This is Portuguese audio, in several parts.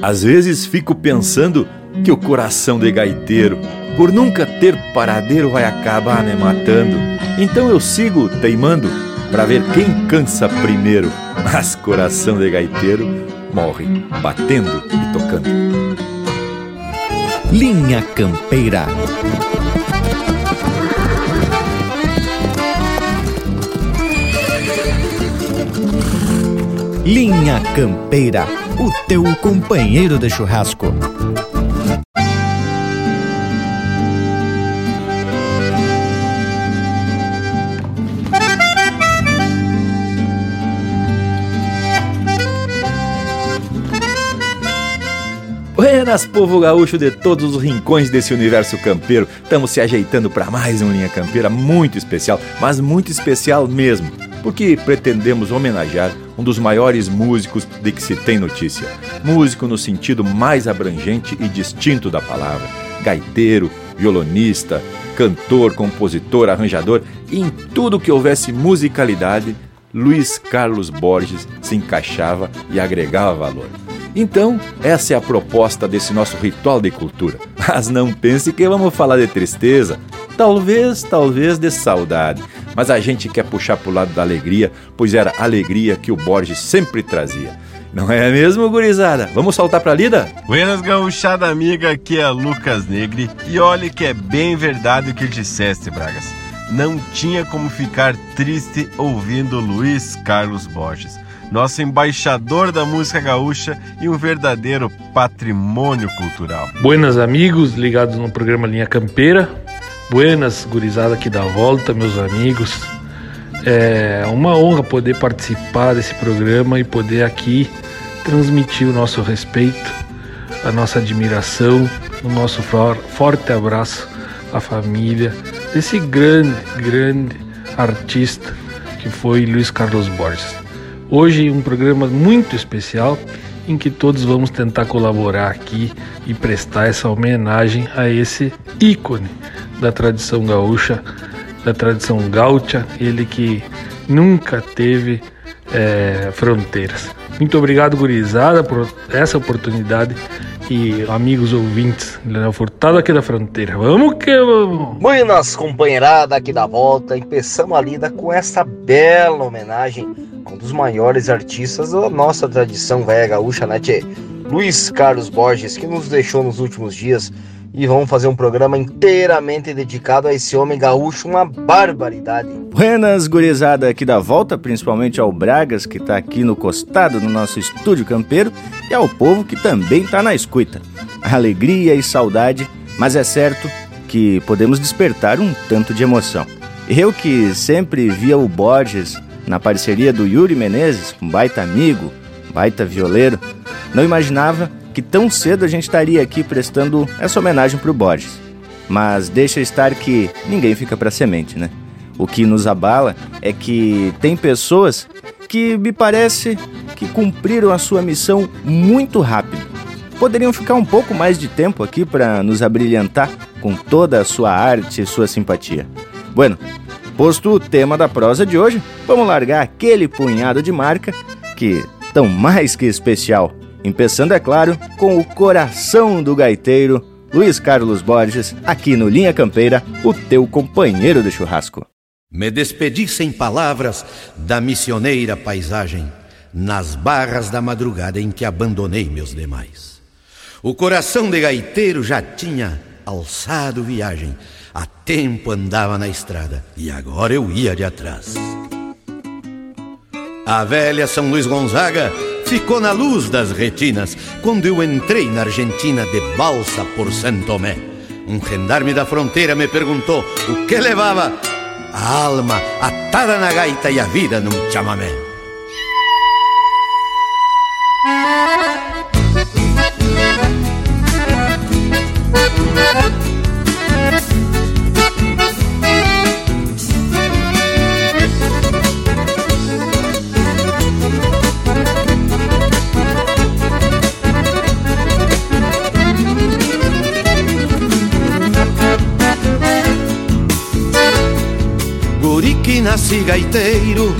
Às vezes fico pensando que o coração de gaiteiro, por nunca ter paradeiro, vai acabar me matando. Então eu sigo teimando para ver quem cansa primeiro. Mas coração de gaiteiro morre batendo e tocando. Linha Campeira. Linha Campeira, o teu companheiro de churrasco. Buenas, povo gaúcho de todos os rincões desse universo campeiro. Estamos se ajeitando para mais um Linha Campeira muito especial, mas muito especial mesmo porque pretendemos homenagear um dos maiores músicos de que se tem notícia. Músico no sentido mais abrangente e distinto da palavra. Gaiteiro, violonista, cantor, compositor, arranjador em tudo que houvesse musicalidade, Luiz Carlos Borges se encaixava e agregava valor. Então, essa é a proposta desse nosso ritual de cultura. Mas não pense que vamos falar de tristeza, talvez, talvez de saudade mas a gente quer puxar para o lado da alegria, pois era a alegria que o Borges sempre trazia. Não é mesmo, gurizada? Vamos saltar pra lida? Buenas, gauchada amiga, aqui é Lucas Negri. E olhe que é bem verdade o que disseste, Bragas. Não tinha como ficar triste ouvindo Luiz Carlos Borges, nosso embaixador da música gaúcha e um verdadeiro patrimônio cultural. Buenas, amigos, ligados no programa Linha Campeira. Buenas, gurizada aqui da volta, meus amigos. É uma honra poder participar desse programa e poder aqui transmitir o nosso respeito, a nossa admiração, o nosso forte abraço à família desse grande, grande artista que foi Luiz Carlos Borges. Hoje um programa muito especial em que todos vamos tentar colaborar aqui e prestar essa homenagem a esse ícone da tradição gaúcha, da tradição gaúcha, ele que nunca teve é, fronteiras. Muito obrigado, gurizada, por essa oportunidade e amigos ouvintes, Leonel Furtado aqui da fronteira. Vamos que vamos! Buenas, companheirada aqui da volta. Empeçamos a lida com essa bela homenagem a um dos maiores artistas da nossa tradição velha gaúcha, né, tchê? Luiz Carlos Borges, que nos deixou nos últimos dias e vamos fazer um programa inteiramente dedicado a esse homem gaúcho, uma barbaridade. Buenas, gurizada aqui da volta, principalmente ao Bragas, que está aqui no costado do nosso estúdio campeiro, e ao povo que também está na escuta. Alegria e saudade, mas é certo que podemos despertar um tanto de emoção. Eu que sempre via o Borges na parceria do Yuri Menezes, um baita amigo, baita violeiro, não imaginava que tão cedo a gente estaria aqui prestando essa homenagem para o Borges. Mas deixa estar que ninguém fica para semente, né? O que nos abala é que tem pessoas que me parece que cumpriram a sua missão muito rápido. Poderiam ficar um pouco mais de tempo aqui para nos abrilhantar com toda a sua arte e sua simpatia. Bueno, posto o tema da prosa de hoje, vamos largar aquele punhado de marca que tão mais que especial Empeçando, é claro, com o coração do gaiteiro, Luiz Carlos Borges, aqui no Linha Campeira, o teu companheiro de churrasco. Me despedi sem palavras da missioneira paisagem, nas barras da madrugada em que abandonei meus demais. O coração de gaiteiro já tinha alçado viagem, há tempo andava na estrada e agora eu ia de atrás. A velha São Luís Gonzaga ficou na luz das retinas quando eu entrei na Argentina de balsa por Santo Tomé. Um gendarme da fronteira me perguntou o que levava a alma atada na gaita e a vida num chamamé. Nasce gaiteiro,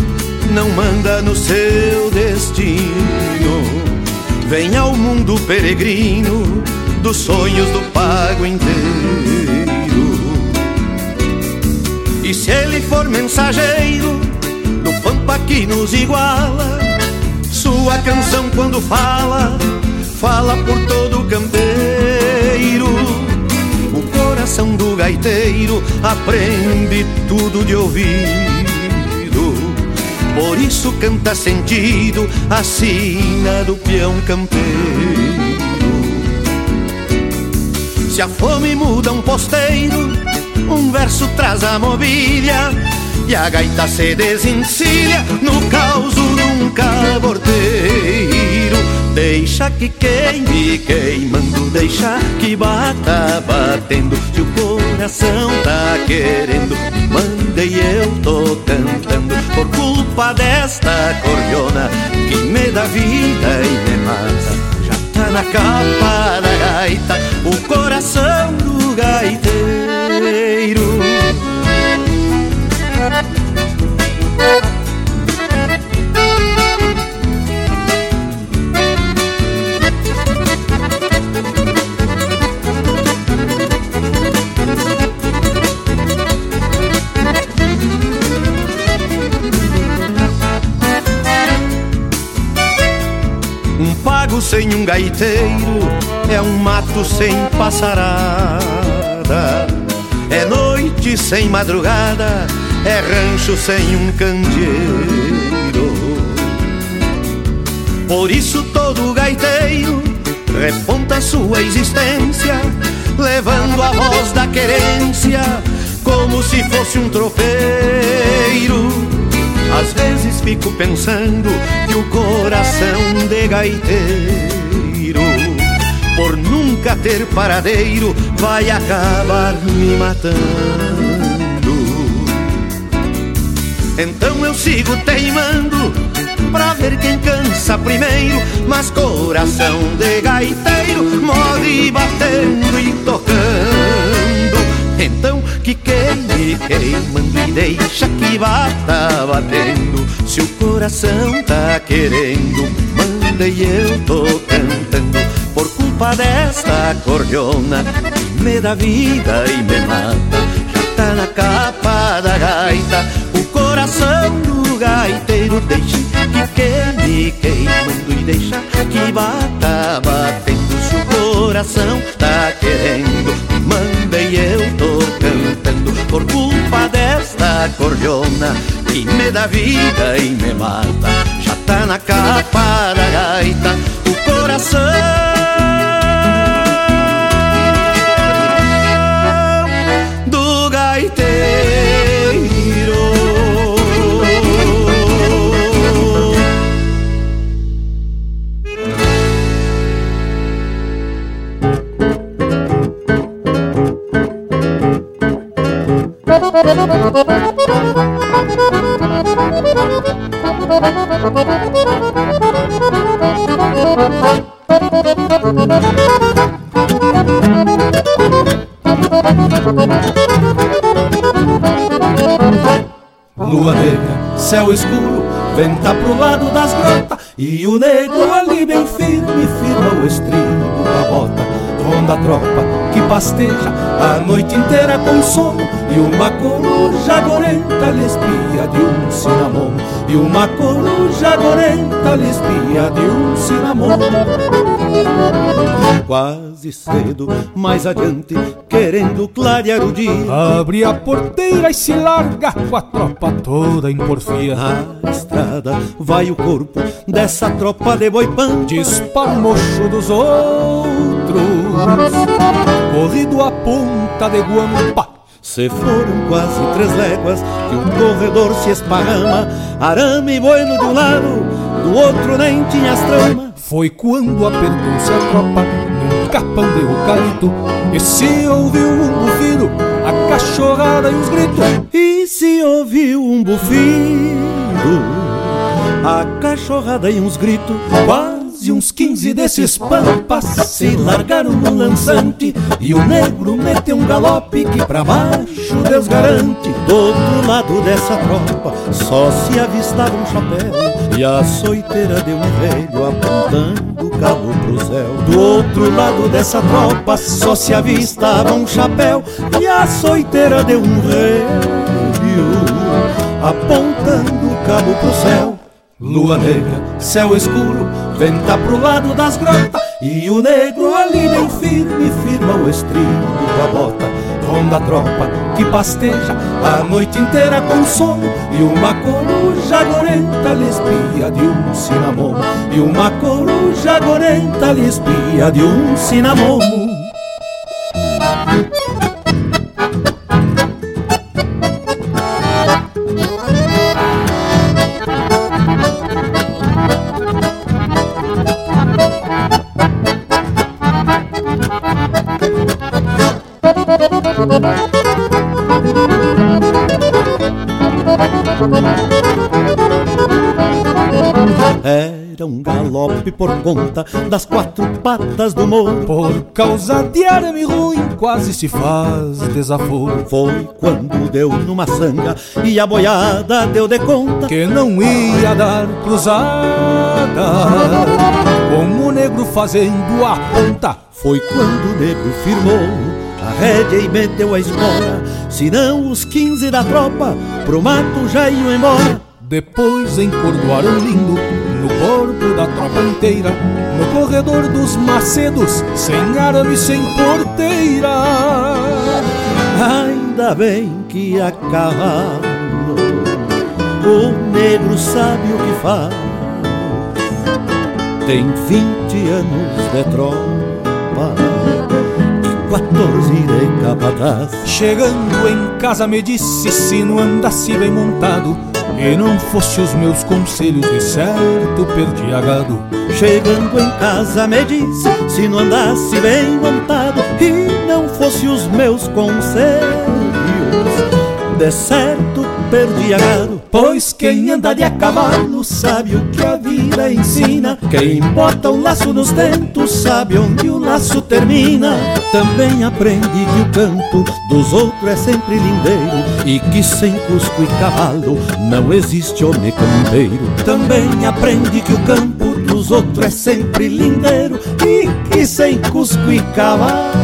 não manda no seu destino. vem ao mundo peregrino dos sonhos do pago inteiro. E se ele for mensageiro do pampa que nos iguala, sua canção quando fala, fala por todo o campeiro. Coração do gaiteiro aprende tudo de ouvido. Por isso canta sentido a sina do peão campeiro. Se a fome muda um posteiro, um verso traz a mobília e a gaita se desencilha no caos num caborteiro. Deixa que queime queimando, deixa que bata batendo. Se o coração tá querendo, manda e eu tô cantando. Por culpa desta cordiona que me dá vida e me mata tá na capa da gaita o coração do gaiteiro. Sem um gaiteiro é um mato sem passarada. É noite sem madrugada, é rancho sem um candeeiro. Por isso todo gaiteiro reponta sua existência, levando a voz da querência como se fosse um tropeiro. Às vezes fico pensando que o coração de gaiteiro, por nunca ter paradeiro, vai acabar me matando. Então eu sigo teimando pra ver quem cansa primeiro, mas coração de gaiteiro morre batendo bata batendo. Se o coração tá querendo, manda e eu tô cantando. Por culpa desta cordiona me dá vida e me mata. Já tá na capa da gaita, o coração do gaiteiro deixa que queime queimando e deixa que bata batendo. Se o coração tá querendo, manda e eu tô cantando por culpa desta cordiona que me dá vida e me mata. Já tá na capa da gaita o coração Lua negra, céu escuro, venta pro lado das grotas E o negro ali bem firme, firma o estribo da bota Ronda a tropa pasteja a noite inteira com sono E uma coruja gorenta lhe espia de um cinamomo E uma coruja gorenta lhe espia de um cinamomo Quase cedo, mais adiante, querendo clarear o dia. Abre a porteira e se larga com a tropa toda em porfia. Na estrada vai o corpo dessa tropa de boipã Dispara o mocho dos outros Corrido a ponta de guampa Se foram quase três léguas que o corredor se esparrama Arame e bueno de um lado, do outro nem tinha as tramas. Foi quando apertou-se a tropa num capão de eucalipto E se ouviu um bufido, a cachorrada e os gritos. E se ouviu um bufido, a cachorrada e uns gritos Quase uns quinze desses pampas se largaram no lançante E o negro meteu um galope que pra baixo Deus garante Do outro lado dessa tropa só se avistava um chapéu E a soiteira de um velho apontando cabo pro céu. Do outro lado dessa tropa só se avistava um chapéu e a soiteira de um rei apontando o cabo pro céu. Lua negra, céu escuro, venta pro lado das grotas E o negro ali bem firme firma o estribo com a bota Ronda a tropa que pasteja a noite inteira com sono E uma coruja gorenta lhe espia de um cinamomo E uma coruja gorenta lhe espia de um cinamomo Era um galope por conta das quatro patas do morro Por causa de arame ruim quase se faz desaforo. Foi quando deu numa sanga e a boiada deu de conta Que não ia dar cruzada. Com o negro fazendo a ponta Foi quando o negro firmou a rédea e meteu a espora Senão os quinze da tropa pro mato já iam embora. Depois encordoaram lindo corpo da tropa inteira No corredor dos macedos, sem arame, sem porteira. Ainda bem que a O negro sabe o que faz. Tem vinte anos de tropa E 14 de capataz. Chegando em casa me disse se não andasse bem montado E não fosse os meus conselhos de certo perdi a gado Chegando em casa me disse se não andasse bem montado E não fosse os meus conselhos. De certo perdi a gado. Pois quem anda de a cavalo sabe o que a vida ensina. Quem bota o laço nos dentos sabe onde o laço termina. Também aprende que o campo dos outros é sempre lindeiro E que sem cusco e cavalo não existe homem campeiro. Também aprende que o campo dos outros é sempre lindeiro E que sem cusco e cavalo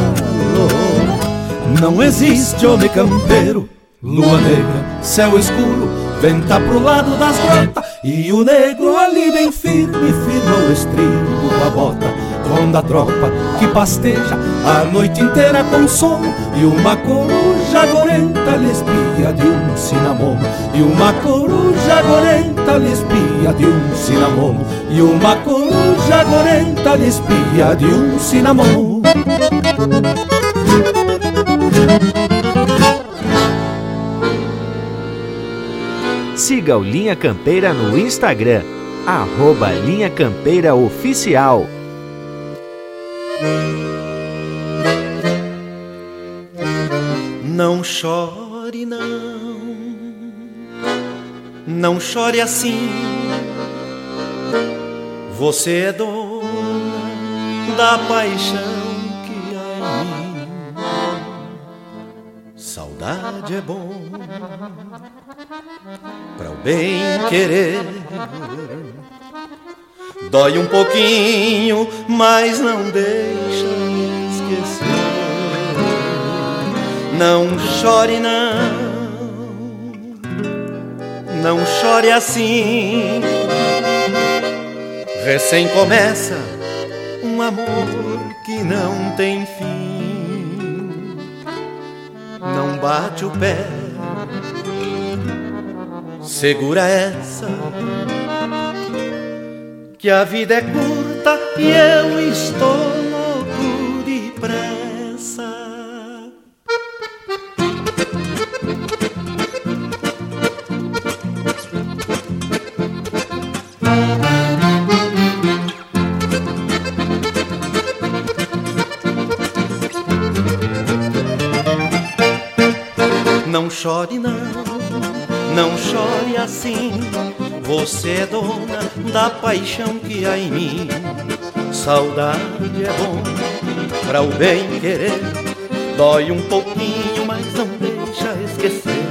não existe homem campeiro Lua negra, céu escuro, venta pro lado das grotas E o negro ali bem firme, firma o estribo a bota Ronda a tropa que pasteja. A noite inteira com sono E uma coruja gorenta lhe espia de um cinamomo. E uma coruja gorenta lhe espia de um cinamomo. E uma coruja gorenta lhe espia de um cinamomo Siga o Linha Campeira no Instagram, arroba Linha Campeira Oficial. Não chore não, não chore assim. Você é dona da paixão que há em mim. Saudade é bom para o bem querer. Dói um pouquinho, mas não deixa esquecer. Não chore não, não chore assim. Recém começa um amor que não tem fim. Não bate o pé, segura essa. Que a vida é curta e eu estou louco de pressa. Não chore não, não chore assim. Você é dona da paixão que há em mim. Saudade é bom para o bem querer. Dói um pouquinho, mas não deixa esquecer.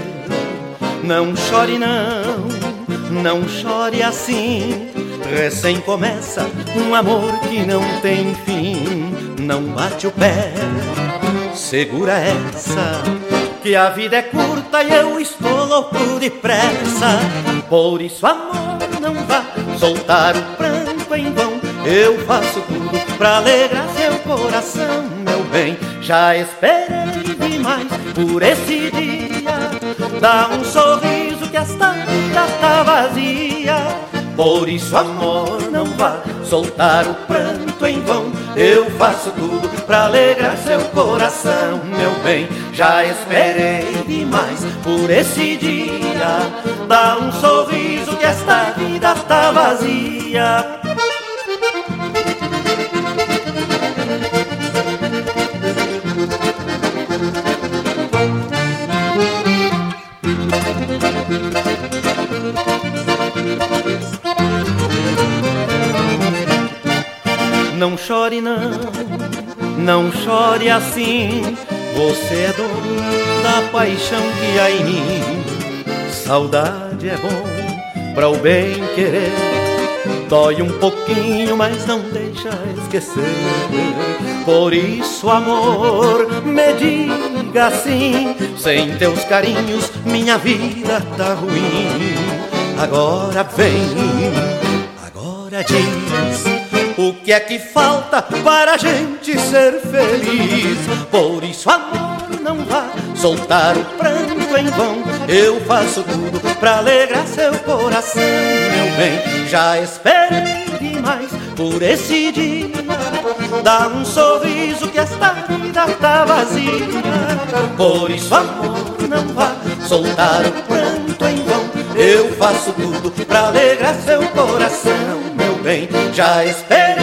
Não chore não, não chore assim. Recém começa um amor que não tem fim, não bate o pé, segura essa. Que a vida é curta e eu estou louco de pressa. Por isso, amor, não vá soltar o pranto em vão. Eu faço tudo pra alegrar seu coração, meu bem. Já esperei demais por esse dia. Dá um sorriso que esta vida tá vazia. Por isso, amor, não vá soltar o pranto em vão. Eu faço tudo pra alegrar seu coração, meu bem. Já esperei demais por esse dia. Dá um sorriso que esta vida tá vazia. Não chore não, não chore assim. Você é dono da paixão que há em mim. Saudade é bom para o bem querer. Dói um pouquinho, mas não deixa esquecer. Por isso, amor, me diga assim. Sem teus carinhos, minha vida tá ruim. Agora vem, agora diz que é que falta para a gente ser feliz? Por isso, amor, não vá soltar o pranto em vão. Eu faço tudo pra alegrar seu coração, meu bem. Já esperei demais por esse dia. Dá um sorriso que esta vida tá vazia. Por isso, amor, não vá soltar o pranto em vão. Eu faço tudo pra alegrar seu coração bem, já esperei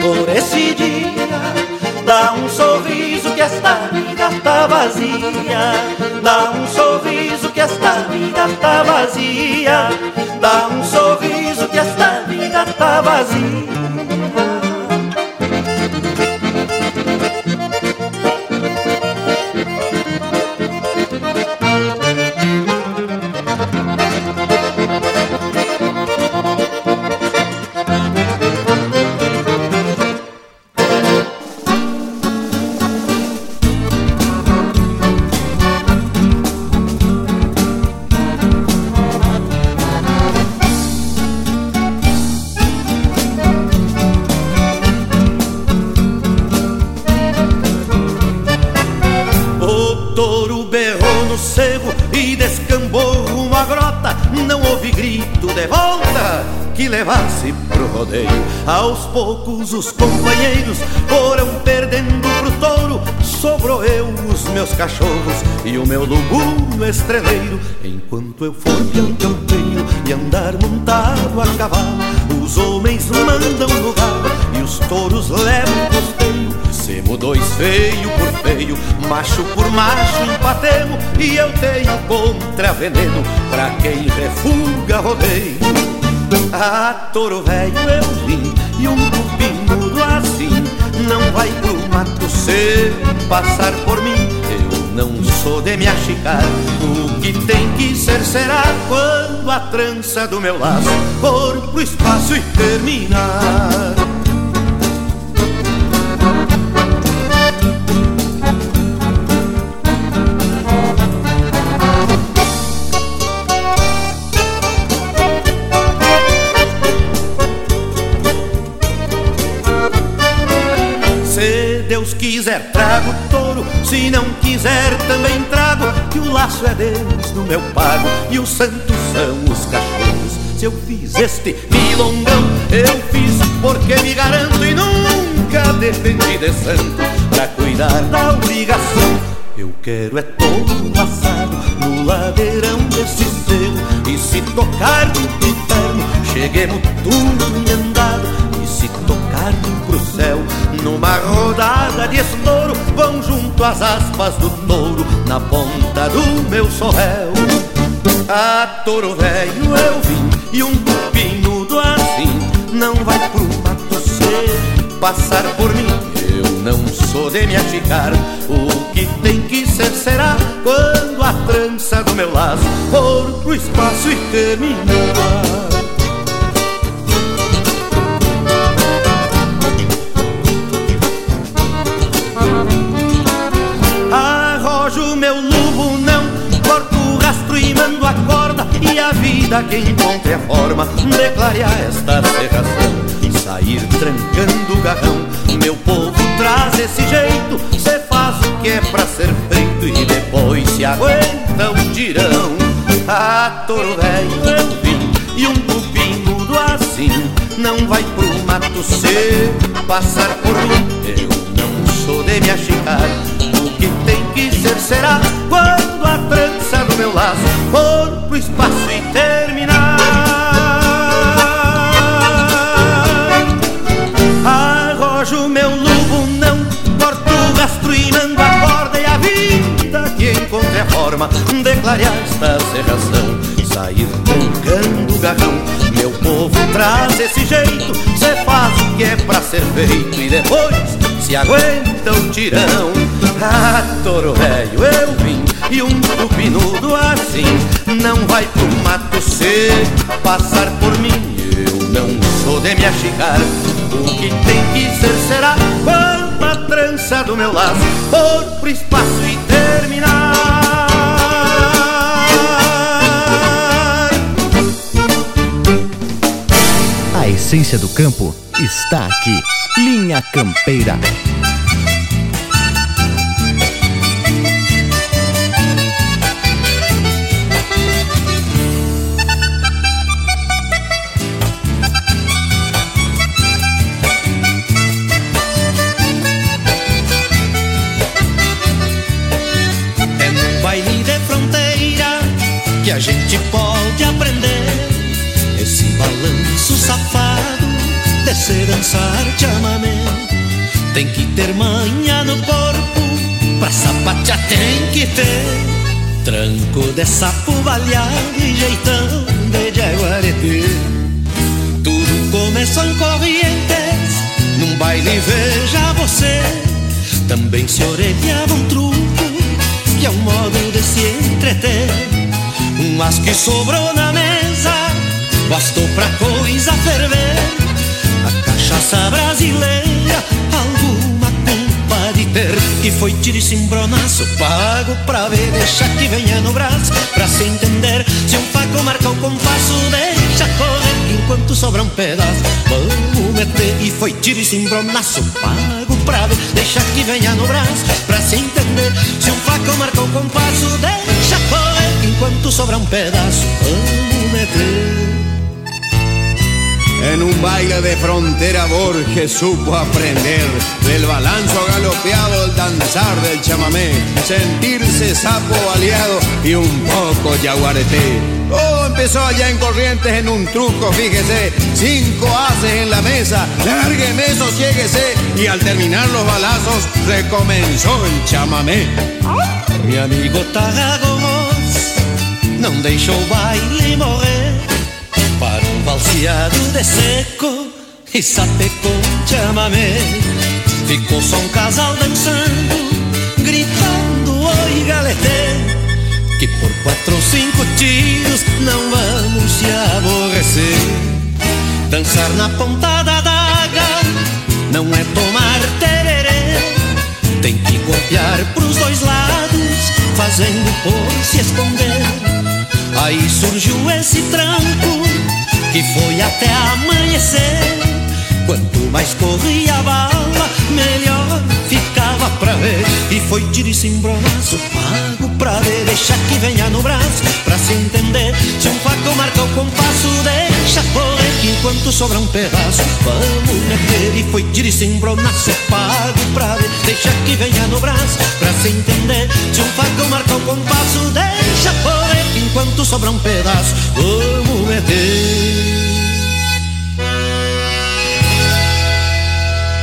por esse dia. Dá um sorriso que esta vida tá vazia. Dá um sorriso que esta vida tá vazia. Dá um sorriso que esta vida tá vazia. Aos poucos os companheiros foram perdendo pro touro. Sobrou eu, os meus cachorros e o meu lubuno estreleiro. Enquanto eu for peão campeiro e andar montado a cavalo, os homens mandam no galo e os touros levam costeio. Semo dois feio por feio, macho por macho empatemos E eu tenho contra veneno pra quem refuga rodeio ah, touro velho eu vi e um cupim mudo assim Não vai pro mato sem passar por mim. Eu não sou de me achicar O que tem que ser será Quando a trança do meu laço For pro espaço e terminar quiser, trago touro. Se não quiser, também trago. Que o laço é Deus no meu pago e os santos são os cachorros. Se eu fiz este milongão, eu fiz porque me garanto e nunca defendi de santo pra cuidar da obrigação. Eu quero é todo assado no ladeirão desse cerro E se tocar no inferno, cheguemos tudo em andado E se tocar pro céu, numa rodada de estouro Vão junto às aspas do touro Na ponta do meu sorréu. A touro velho eu vim E um cupinhudo assim Não vai pro mato ser. Passar por mim Eu não sou de me achicar O que tem que ser será Quando a trança do meu laço For pro espaço e terminar vida que encontre a forma de clarear esta serração. Sair trancando o garrão, meu povo traz esse jeito. Cê faz o que é pra ser feito e depois se aguenta um tirão. A toro velho eu vim e um mudo assim não vai pro mato ser passar por mim. Eu não sou de me achicar, o que tem que ser será quando a trança meu laço for pro espaço e terminar. Arrojo meu lubo, não corto o rastro e mando a corda e a vida que encontre a forma de clarear esta serração. Sair trancando o garrão, povo traz esse jeito. Cê faz o que é pra ser feito e depois se aguenta o tirão. Ah, toro velho, eu vim e um tupinudo assim não vai pro mato ser passar por mim. Eu não sou de me achicar, o que tem que ser será quando a trança do meu laço for pro espaço e terminar. Essência do campo está aqui. Linha Campeira. É num baile de fronteira que a gente pode aprender esse balanço safado de se dançar chamamé. Tem que ter manha no corpo, pra sapatear tem que ter tranco de sapo baleado e jeitão de jaguareté. Tudo começou em Corrientes, num baile veja você. Também se orelhava um truco, que é um modo de se entreter. Um as que sobrou na mesa, bastou pra coisa ferver. Cachaça brasileira, alguma culpa de ter. Que foi tiro e cimbronaço, pago pra ver, deixa que venha no braço, pra se entender. Se um faco marca o compasso, deixa correr, enquanto sobra um pedaço. Vamos meter, e foi tiro e cimbronaço, pago pra ver, deixa que venha no braço, pra se entender. Se um faco marca o compasso, deixa correr, enquanto sobra um pedaço. Vamos meter. En un baile de frontera Borges supo aprender del balanzo galopeado, el danzar del chamamé, sentirse sapo baleado y un poco yaguareté. Todo empezó allá en Corrientes en un truco, fíjese, cinco haces en la mesa, lárgueme, sosiéguese y al terminar los balazos recomenzó el chamamé. Mi amigo Tarragos não deixou o baile morrer para valseado de seco e sapecou um chamamé. Ficou só um casal dançando, gritando oi galetê. Que por quatro ou cinco tiros não vamos se aborrecer. Dançar na ponta da daga não é tomar tererê. Tem que golpear pros dois lados, fazendo por se esconder. Aí surgiu esse tranco que foi até amanhecer. Quanto mais corria a bala, melhor ficava pra ver. E foi tiro e cimbronaço, pago pra ver. Deixa que venha no braço, pra se entender. Se um faco marca o compasso, deixa correr. Que enquanto sobra um pedaço, vamos meter. E foi tiro e cimbronaço, pago pra ver. Deixa que venha no braço, pra se entender. Se um faco marca o compasso, deixa correr. Enquanto sobra um pedaço, vamos meter.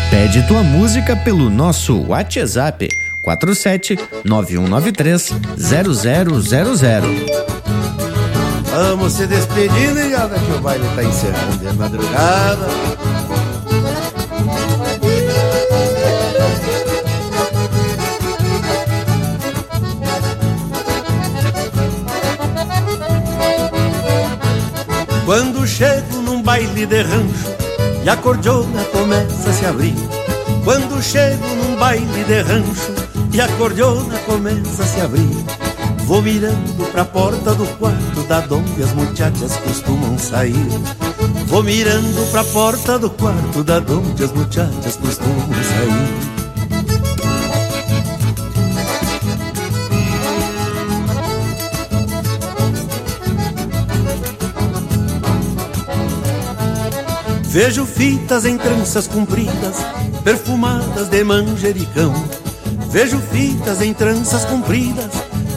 Pede tua música pelo nosso WhatsApp 47 9193 0000. Vamos se despedir, negada, que o baile tá encerrando de madrugada. Quando chego num baile de rancho e a cordiona começa a se abrir. Quando chego num baile de rancho e a cordiona começa a se abrir. Vou mirando pra porta do quarto da onde as muchachas costumam sair. Vou mirando pra porta do quarto da onde as muchachas costumam sair. Vejo fitas em tranças compridas, perfumadas de manjericão. Vejo fitas em tranças compridas,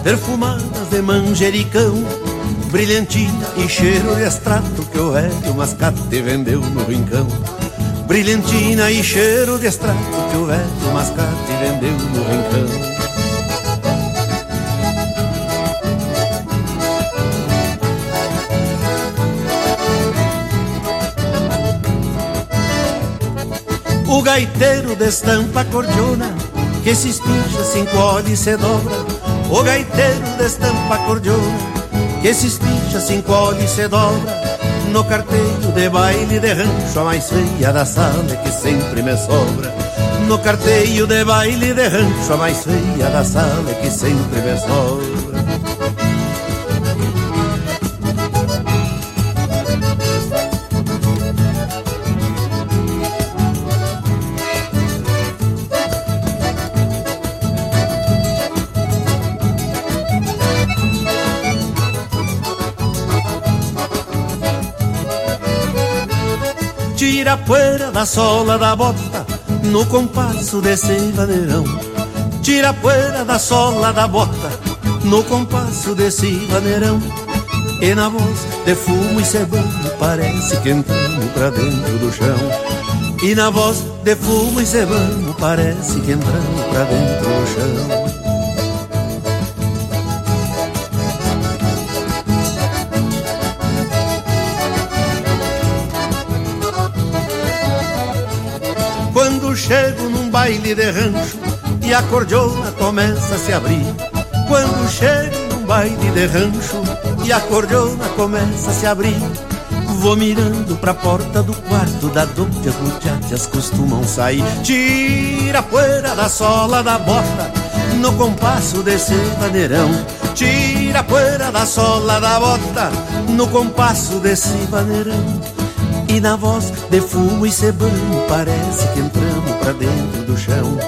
perfumadas de manjericão. Brilhantina e cheiro de extrato que o velho mascate vendeu no rincão. Brilhantina e cheiro de extrato que o velho mascate vendeu no rincão. O gaiteiro destampa a cordiona Que se espincha, se encolhe e se dobra. O gaiteiro destampa a cordiona Que se espincha, se encolhe e se dobra. No carteiro de baile de rancho A mais feia da sala que sempre me sobra. No carteio de baile de rancho A mais feia da sala que sempre me sobra tira a poeira da sola da bota no compasso desse vaneirão. Tira a poeira da sola da bota no compasso desse vaneirão. E na voz de fumo e cebando parece que entramos pra dentro do chão. E na voz de fumo e cebando parece que entramos pra dentro do chão. Chego num baile de rancho e a cordiona começa a se abrir. Quando chego num baile de rancho e a cordiona começa a se abrir, vou mirando pra porta do quarto da onde as muchachas costumam sair. Tira a poeira da sola da bota no compasso desse maneirão. Tira a poeira da sola da bota no compasso desse maneirão. E na voz de fumo e cebano parece que entramos pra dentro do chão.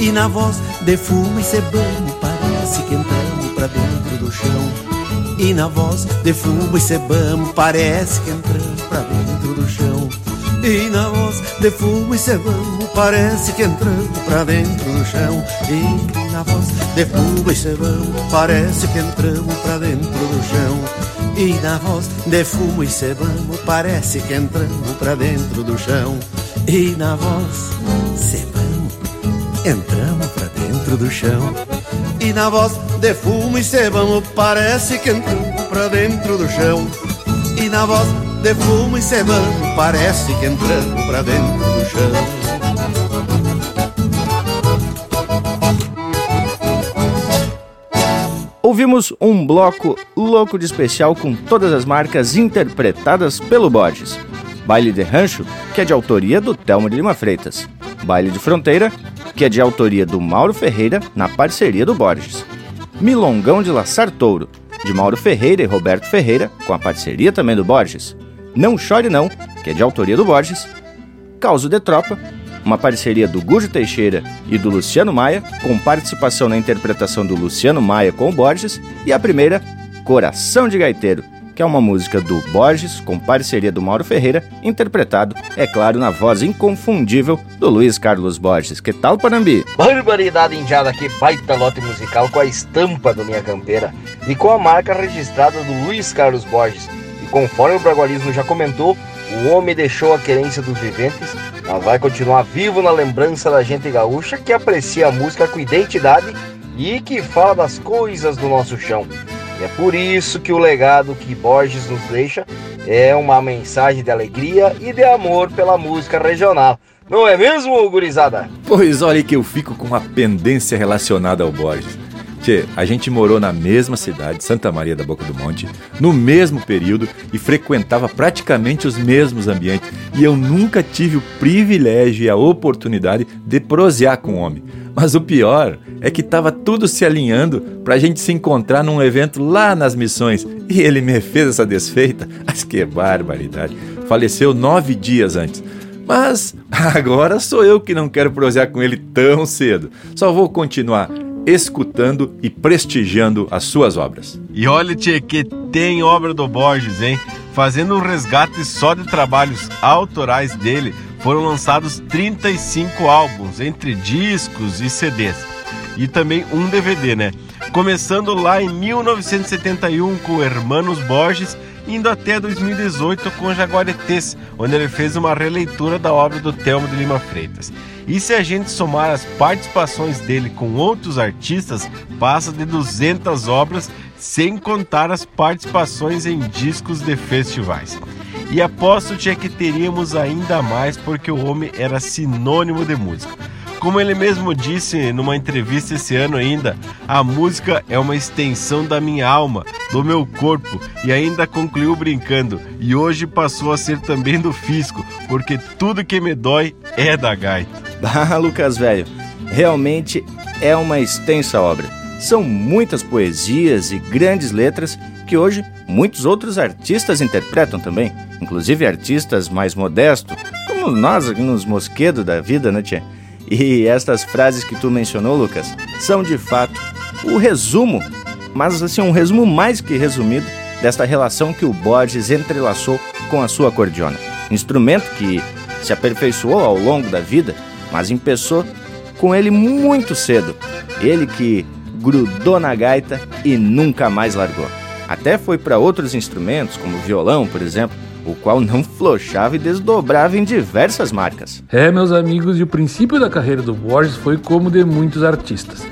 E na voz de fumo e cebano parece que entramos pra dentro do chão. E na voz de fumo e cebano parece que entramos pra dentro do chão. E na voz de fumo e cebano parece que entramos pra dentro do chão. E na voz de fumo e cebano parece que entramos pra dentro do chão. E na voz de fumo e cebamo Parece que entramos pra dentro do chão E na voz cebamo Entramos pra dentro do chão. E na voz de fumo e cebamo Parece que entramos pra dentro do chão. E na voz de fumo e cebamo Parece que entramos pra dentro do chão. Ouvimos um bloco louco de especial com todas as marcas interpretadas pelo Borges. Baile de Rancho, que é de autoria do Telmo de Lima Freitas. Baile de Fronteira, que é de autoria do Mauro Ferreira, na parceria do Borges. Milongão de Laçar Touro, de Mauro Ferreira e Roberto Ferreira, com a parceria também do Borges. Não Chore Não, que é de autoria do Borges. Causo de Tropa, uma parceria do Gujo Teixeira e do Luciano Maia, com participação na interpretação do Luciano Maia com o Borges, e a primeira, Coração de Gaiteiro, que é uma música do Borges com parceria do Mauro Ferreira, interpretado, é claro, na voz inconfundível do Luiz Carlos Borges. Que tal, Panambi? Barbaridade indiada aqui, baita lote musical com a estampa do Minha Campeira e com a marca registrada do Luiz Carlos Borges. E conforme o Bragualismo já comentou, o homem deixou a querência dos viventes, mas vai continuar vivo na lembrança da gente gaúcha que aprecia a música com identidade e que fala das coisas do nosso chão. E é por isso que o legado que Borges nos deixa é uma mensagem de alegria e de amor pela música regional. Não é mesmo, gurizada? Pois olha que eu fico com uma pendência relacionada ao Borges. Tchê, a gente morou na mesma cidade, Santa Maria da Boca do Monte, no mesmo período e frequentava praticamente os mesmos ambientes. E eu nunca tive o privilégio e a oportunidade de prosear com o homem. Mas o pior é que estava tudo se alinhando para a gente se encontrar num evento lá nas missões. E ele me fez essa desfeita. Mas que barbaridade. Faleceu nove dias antes. Mas agora sou eu que não quero prosear com ele tão cedo. Só vou continuar escutando e prestigiando as suas obras. E olha, Tchê, que tem obra do Borges, hein? Fazendo um resgate só de trabalhos autorais dele, foram lançados 35 álbuns, entre discos e CDs. E também um DVD, né? Começando lá em 1971 com Hermanos Borges, indo até 2018 com Jaguaretés, onde ele fez uma releitura da obra do Telmo de Lima Freitas. E se a gente somar as participações dele com outros artistas, passa de 200 obras, sem contar as participações em discos de festivais. E aposto que teríamos ainda mais porque o homem era sinônimo de música. Como ele mesmo disse numa entrevista esse ano ainda, a música é uma extensão da minha alma, do meu corpo e ainda concluiu brincando. E hoje passou a ser também do fisco, porque tudo que me dói é da gaita. Ah, Lucas velho, realmente é uma extensa obra. São muitas poesias e grandes letras que hoje muitos outros artistas interpretam também, inclusive artistas mais modestos, como nós nos mosquedos da vida, né, tia? E estas frases que tu mencionou, Lucas, são de fato o resumo, mas assim, um resumo mais que resumido desta relação que o Borges entrelaçou com a sua acordeona. Instrumento que se aperfeiçoou ao longo da vida, mas empeçou com ele muito cedo. Ele que grudou na gaita e nunca mais largou. Até foi para outros instrumentos, como violão, por exemplo, o qual não flochava e desdobrava em diversas marcas. É, meus amigos, e o princípio da carreira do Borges foi como de muitos artistas.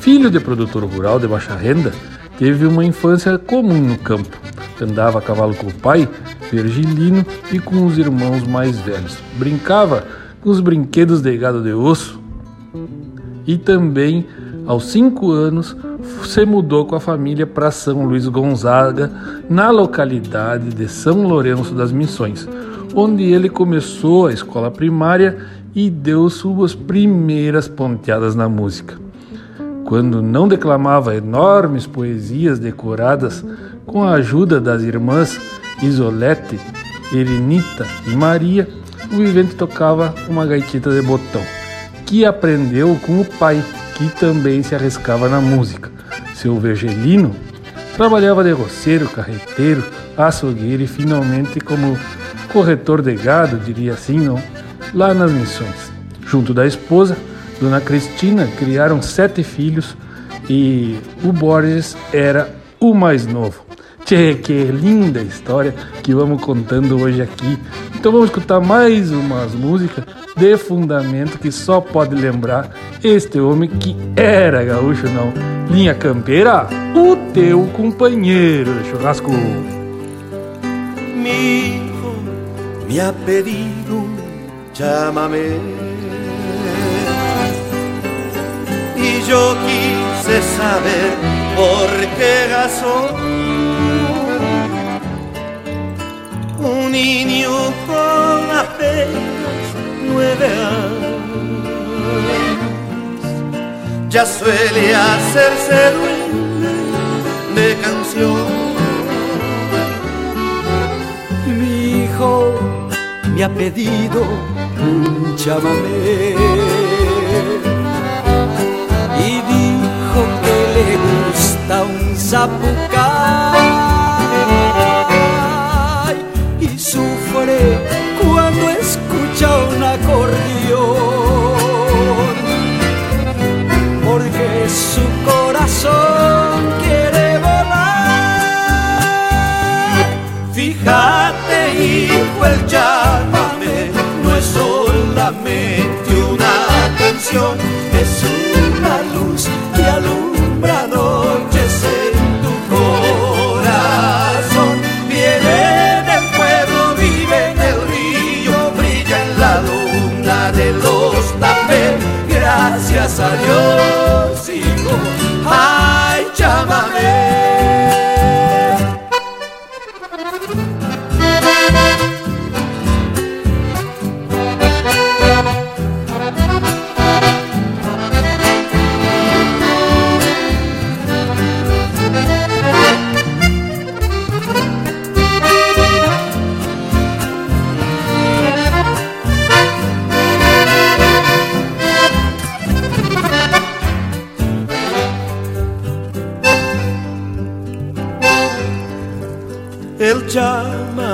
Filho de produtor rural de baixa renda, teve uma infância comum no campo. Andava a cavalo com o pai, Virgilino, e com os irmãos mais velhos. Brincava com os brinquedos de gado de osso e também, aos cinco anos, se mudou com a família para São Luís Gonzaga, na localidade de São Lourenço das Missões, onde ele começou a escola primária e deu suas primeiras ponteadas na música. Quando não declamava enormes poesias decoradas com a ajuda das irmãs Isolete, Erinita e Maria, o vivente tocava uma gaitita de botão, que aprendeu com o pai, que também se arriscava na música. Seu Vergelino trabalhava de roceiro, carreteiro, açougueiro e finalmente como corretor de gado, diria assim, não, lá nas missões. Junto da esposa, Dona Cristina, criaram sete filhos e o Borges era o mais novo. Tchê, que linda história que vamos contando hoje aqui. Então vamos escutar mais umas músicas de fundamento que só pode lembrar este homem que era gaúcho, não. Linha Campeira, o teu companheiro de churrasco. Mi hijo me ha pedido, llámame. Y yo quise saber por qué razón un niño con apenas nueve años ya suele hacerse dueño de canción. Mi hijo me ha pedido un chamamé y dijo que le gusta un zapucay solamente una canción, es una luz que alumbra noches en tu corazón. Viene del pueblo, vive en el río, brilla en la luna de los tapes. Gracias a Dios, hijo.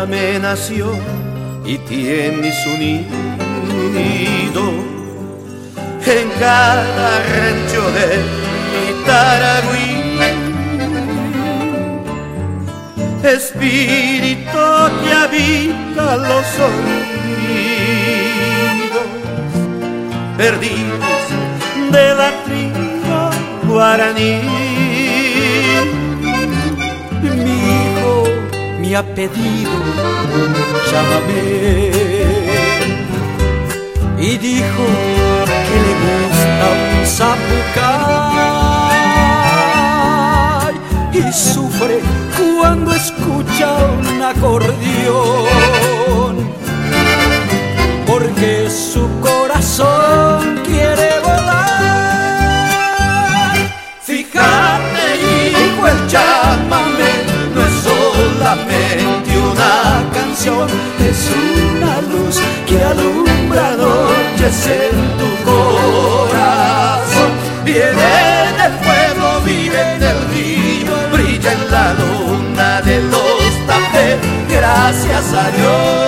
Chamame nació y tiene su nido en cada rancho de mi Taragüí. Espíritu que habita los sonidos perdidos de la tribu guaraní. Me ha pedido chamamé y dijo que le gusta un zapucay y sufre cuando escucha un acordeón porque su corazón quiere volar. Fíjate, hijo, el es solamente una canción, es una luz que alumbra noches en tu corazón. Viene del pueblo, vive en el río, brilla en la luna de los tapés. Gracias a Dios,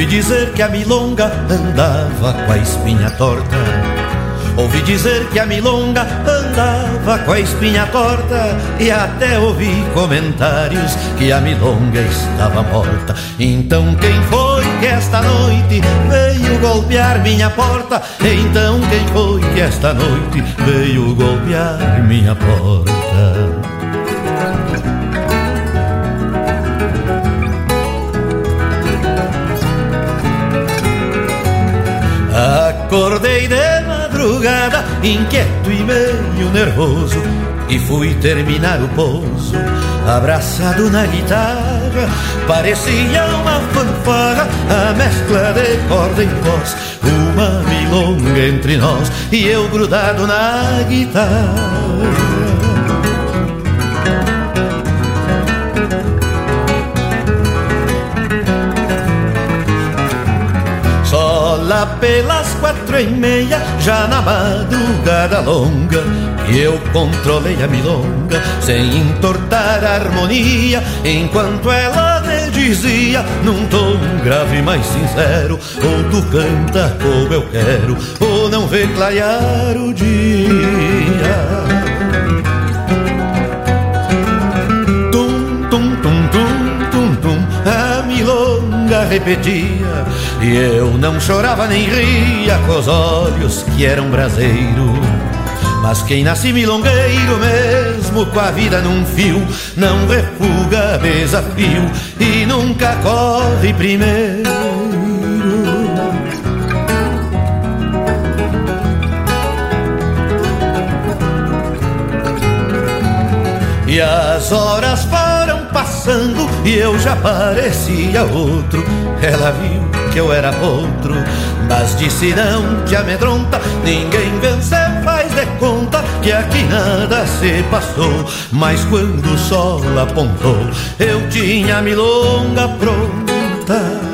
Ouvi dizer que a milonga andava com a espinha torta. Ouvi dizer que a milonga andava com a espinha torta e até ouvi comentários que a milonga estava morta. Então quem foi que esta noite veio golpear minha porta? Então quem foi que esta noite veio golpear minha porta? Acordei de madrugada, inquieto e meio nervoso, e fui terminar o pouso, abraçado na guitarra. Parecia uma fanfarra, a mescla de corda em voz, uma milonga entre nós e eu grudado na guitarra. Lá pelas quatro e meia, já na madrugada longa, que eu controlei a milonga, sem entortar a harmonia, enquanto ela me dizia, num tom grave mais sincero, ou tu canta como eu quero, ou não vê clarear o dia. Repetia e eu não chorava nem ria com os olhos que eram braseiro. Mas quem nasce milongueiro mesmo com a vida num fio não refuga desafio e nunca corre primeiro. E as horas passando e eu já parecia outro. Ela viu que eu era outro, mas disse não te amedronta, ninguém vence faz de conta que aqui nada se passou. Mas quando o sol apontou, eu tinha milonga pronta.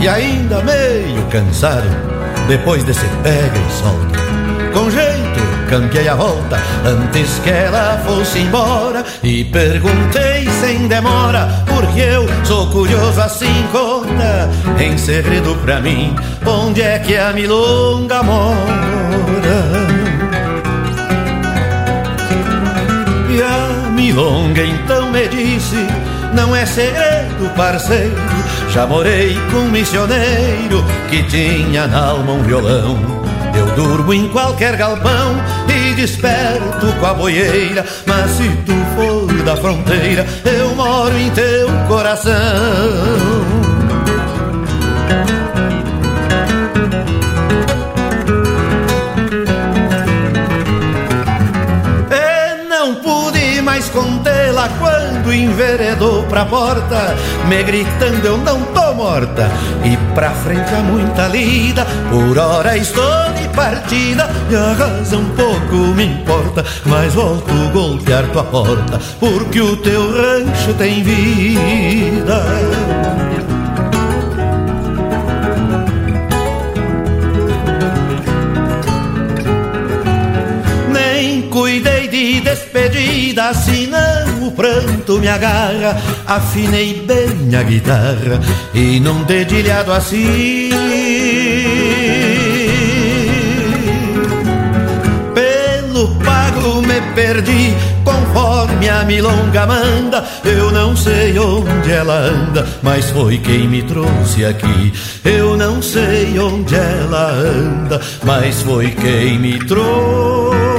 E ainda meio cansado, depois desse pega e solta, com jeito cambiei a volta antes que ela fosse embora. E perguntei sem demora, porque eu sou curioso assim? Conta, em segredo pra mim, onde é que a milonga mora. E a milonga então me disse, não é segredo, parceiro, já morei com um missioneiro que tinha na alma um violão. Eu durmo em qualquer galpão e desperto com a boieira. Mas se tu for da fronteira, eu moro em teu coração. E não pude mais contê-la quando enveredou pra porta, me gritando eu não tô morta. E pra frente há muita lida, por hora estou de partida, e a razão pouco me importa, mas volto golpear tua porta, porque o teu rancho tem vida. De despedida, senão o pranto me agarra. Afinei bem a guitarra e num dedilhado assim. Pelo pago me perdi, conforme a milonga manda. Eu não sei onde ela anda, mas foi quem me trouxe aqui. Eu não sei onde ela anda, mas foi quem me trouxe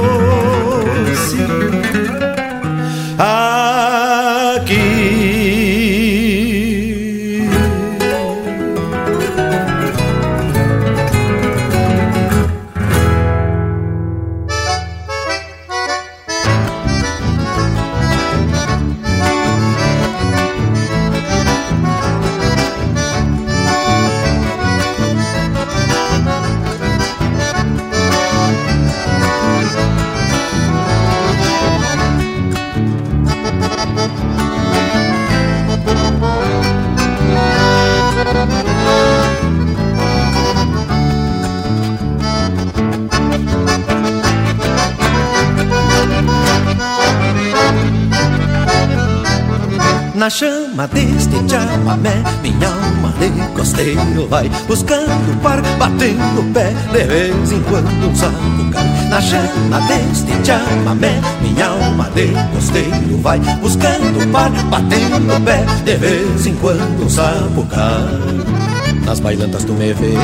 Na chama deste chamamé, minha alma de costeiro vai buscando par, batendo o pé, de vez em quando um sapo cai. Na chama deste chamamé, minha alma de costeiro vai buscando par, batendo o pé, de vez em quando um sapo cai. Nas bailantas tu me vê,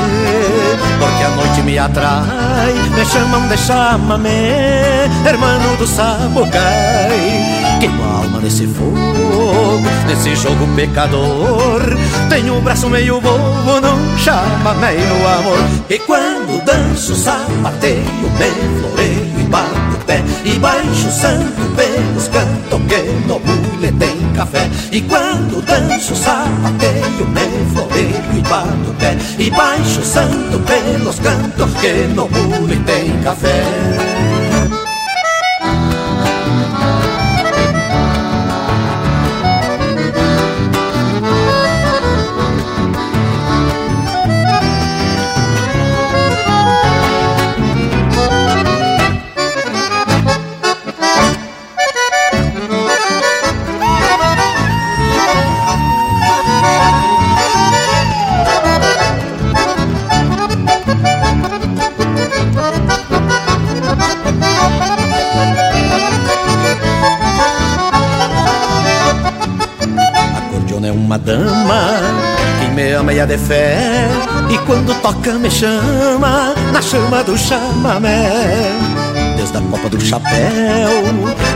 porque a noite me atrai, me chamam de chamamé, hermano do sapucai. Queimo a alma nesse fogo, nesse jogo pecador. Tenho o braço meio bobo, não chama meio amor. E quando danço, sapateio, me floreio e bato pé. E baixo santo pelos canto que no bule tem café. E quando danço, sapateio, me floreio e bato pé. E baixo santo pelos cantos que no bule tem café. De fé. E quando toca me chama na chama do chamamé. Desde a copa do chapéu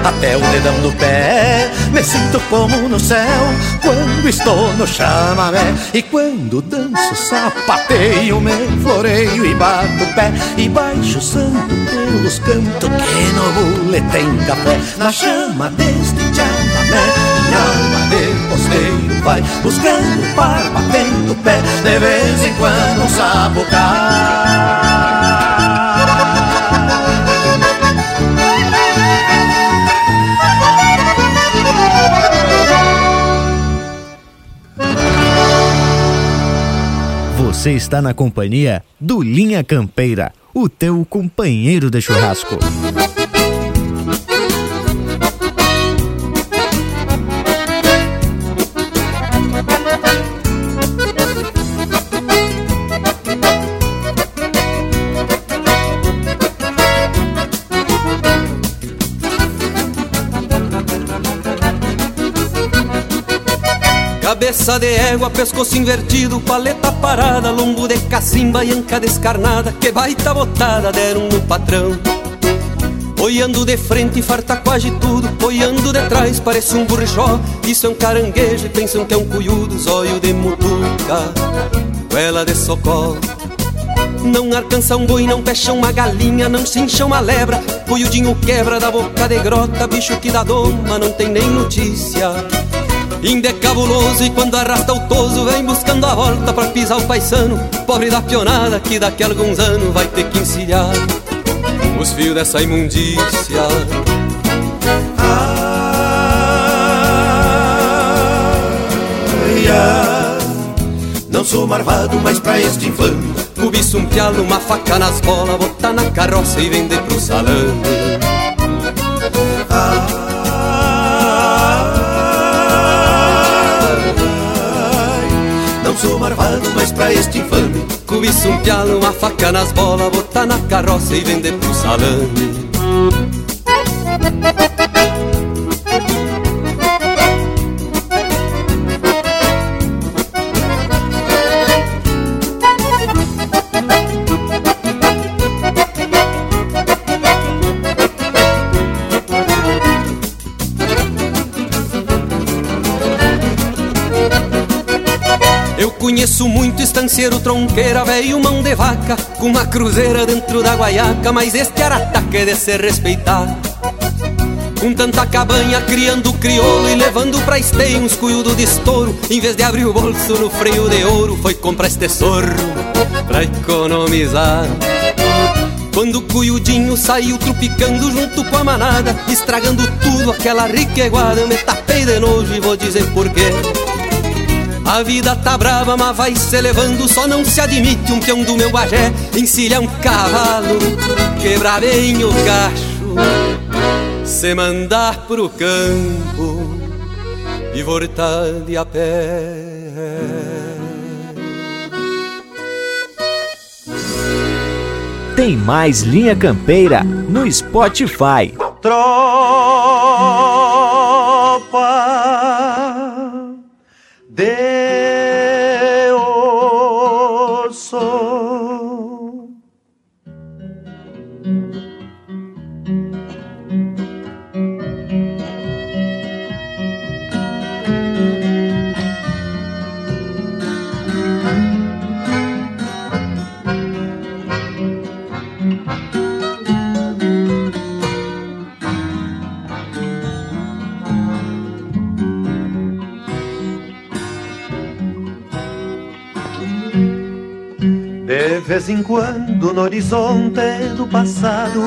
até o dedão do pé Me sinto como no céu quando estou no chamamé. E quando danço sapateio, me floreio e bato o pé. E baixo santo pelos cantos que no bule tem café. Na chama deste de costeiro vai buscando par, batendo pé, de vez em quando um sapo cai. Você está na companhia do Linha Campeira, o teu companheiro de churrasco. Cabeça de égua, pescoço invertido, paleta parada, lombo de cacimba e anca descarnada, que baita botada deram no patrão. Olhando de frente, farta quase tudo, olhando de trás, parece um burrichó. Isso é um caranguejo e pensam que é um cuiudo, zóio de mutuca, goela de socó. Não alcança um boi, não fecha uma galinha, não cincha uma lebra. Cuiudinho quebra da boca de grota, bicho que dá doma, não tem nem notícia. Inde é cabuloso e quando arrasta o toso Vem buscando a volta pra pisar o paisano. Pobre da pionada que daqui a alguns anos Vai ter que encilhar os fios dessa imundícia. Ai, ai, Não sou marvado, mas pra este infame Cobiço um pialo, uma faca nas bolas Botar na carroça e vender pro salame Sou marvado, mas pra este infame Cobiço um pialo, uma faca nas bolas Botar na carroça e vender pro salame Conheço muito estanceiro, tronqueira, velho mão de vaca Com uma cruzeira dentro da guaiaca Mas este arataque é de se respeitar. Com tanta cabanha criando crioulo E levando pra esteio uns cuiudo de estouro Em vez de abrir o bolso no freio de ouro Foi comprar este sorro pra economizar. Quando o cuiudinho saiu trupicando junto com a manada Estragando tudo, aquela rica iguada Eu me tapei de nojo e vou dizer porquê a vida tá brava, mas vai se levando. Só não se admite um peão do meu bagé encilhar um cavalo, quebrar bem o cacho, se mandar pro campo e voltar de a pé. Tem mais Linha Campeira no Spotify. Tropa de vez em quando no horizonte do passado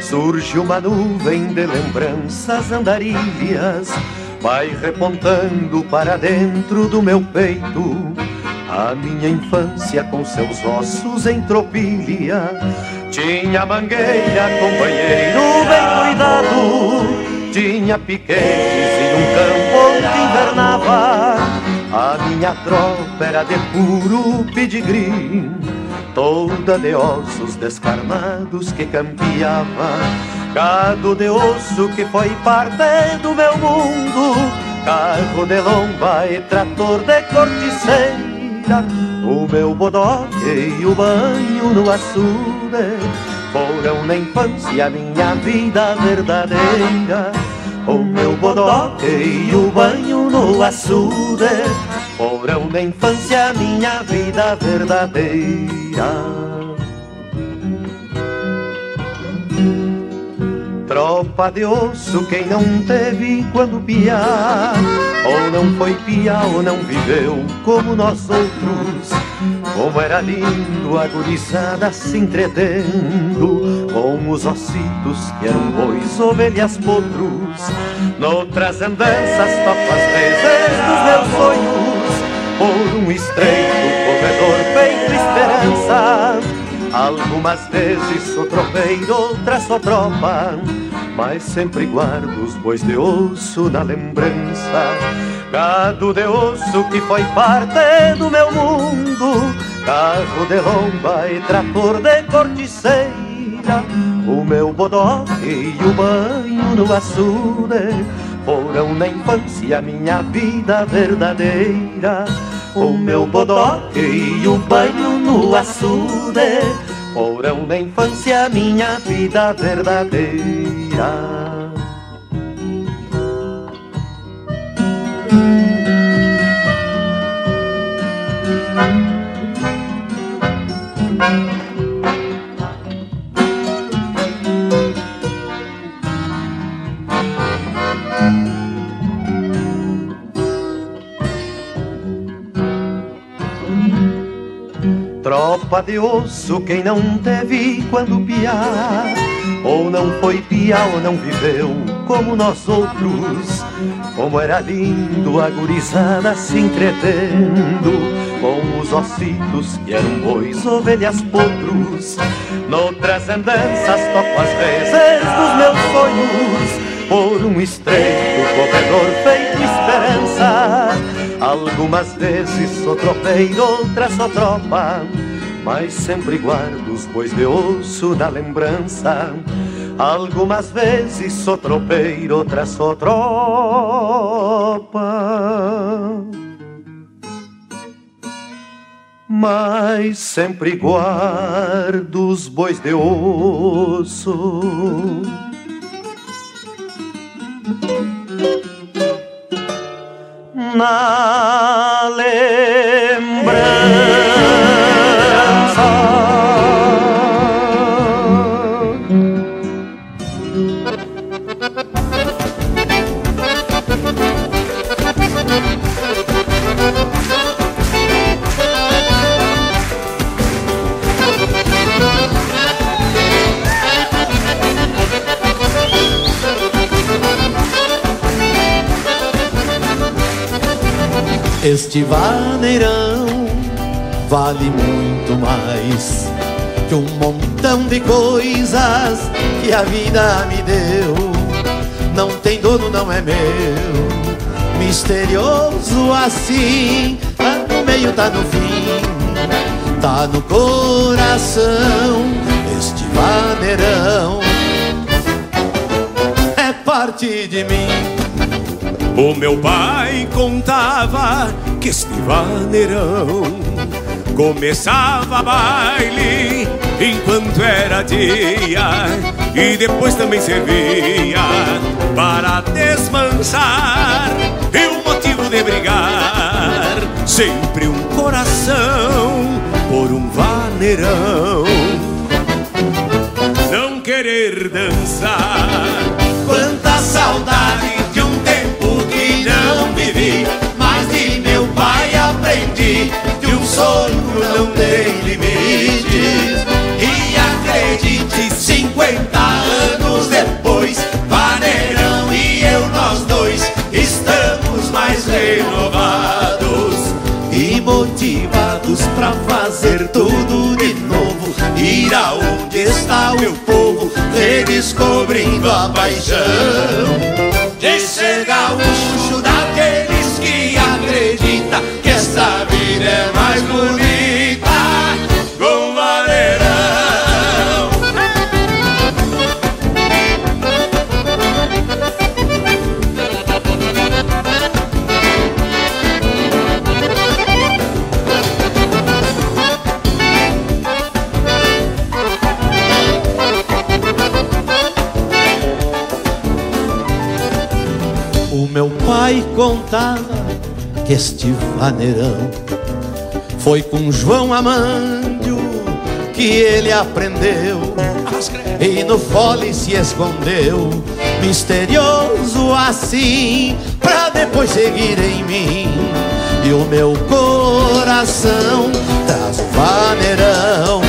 surge uma nuvem de lembranças andarilhas, vai repontando para dentro do meu peito a minha infância com seus ossos em tropilha. Tinha mangueira, companheiro bem cuidado, tinha piquetes e um campo onde invernava. A minha tropa era de puro pedigree, toda de ossos descarnados que campeava. Gado de osso que foi parte do meu mundo, carro de lomba e trator de corticeira. O meu bodoque e o banho no açude foram na infância minha vida verdadeira. O meu bodoque e o banho no açude Foram na infância minha vida verdadeira Tropa de osso, quem não teve quando piar, ou não foi piar ou não viveu como nós outros. Como era lindo a gurizada se entretendo com os ossitos que eram bois, ovelhas, potros. Noutras andanças, topas vezes dos meus sonhos, por um estreito corredor Algumas vezes sou tropeiro, outras sou tropa, mas sempre guardo os bois de osso na lembrança. Gado de osso que foi parte do meu mundo, carro de lomba e trator de corticeira. O meu bodoque e o banho no açude foram na infância minha vida verdadeira. O meu bodoque e o banho no açude Foram na infância minha vida verdadeira Tropa de osso, quem não teve quando piar, ou não foi piar ou não viveu como nós outros. Como era lindo a gurizada se entretendo com os ossitos que eram bois, ovelhas, potros. Noutras andanças toco as vezes dos meus sonhos por um estreito corredor feito esperança. Algumas vezes sou tropeiro, outras sou tropa mas sempre guardo os bois de osso da lembrança. Algumas vezes sou tropeiro, outras sou tropa. Mas sempre guardo os bois de osso. Na lembrança. Este vaneirão vale muito mais que um montão de coisas que a vida me deu. Não tem dono, não é meu. Misterioso assim, tá no meio, tá no fim, tá no coração. Este vaneirão é parte de mim. O meu pai contava que este vaneirão começava baile enquanto era dia e depois também servia para desmanchar e o motivo de brigar. Sempre um coração por um vaneirão. Não querer dançar quanta saudade renovados e motivados para fazer tudo de novo. Ir aonde está o meu povo, redescobrindo a paixão de ser gaúcho daqueles que acredita que essa vida é mais bonita pai contava que este vaneirão foi com João Amândio que ele aprendeu e no fole se escondeu, misterioso assim, pra depois seguir em mim. E o meu coração traz o vaneirão,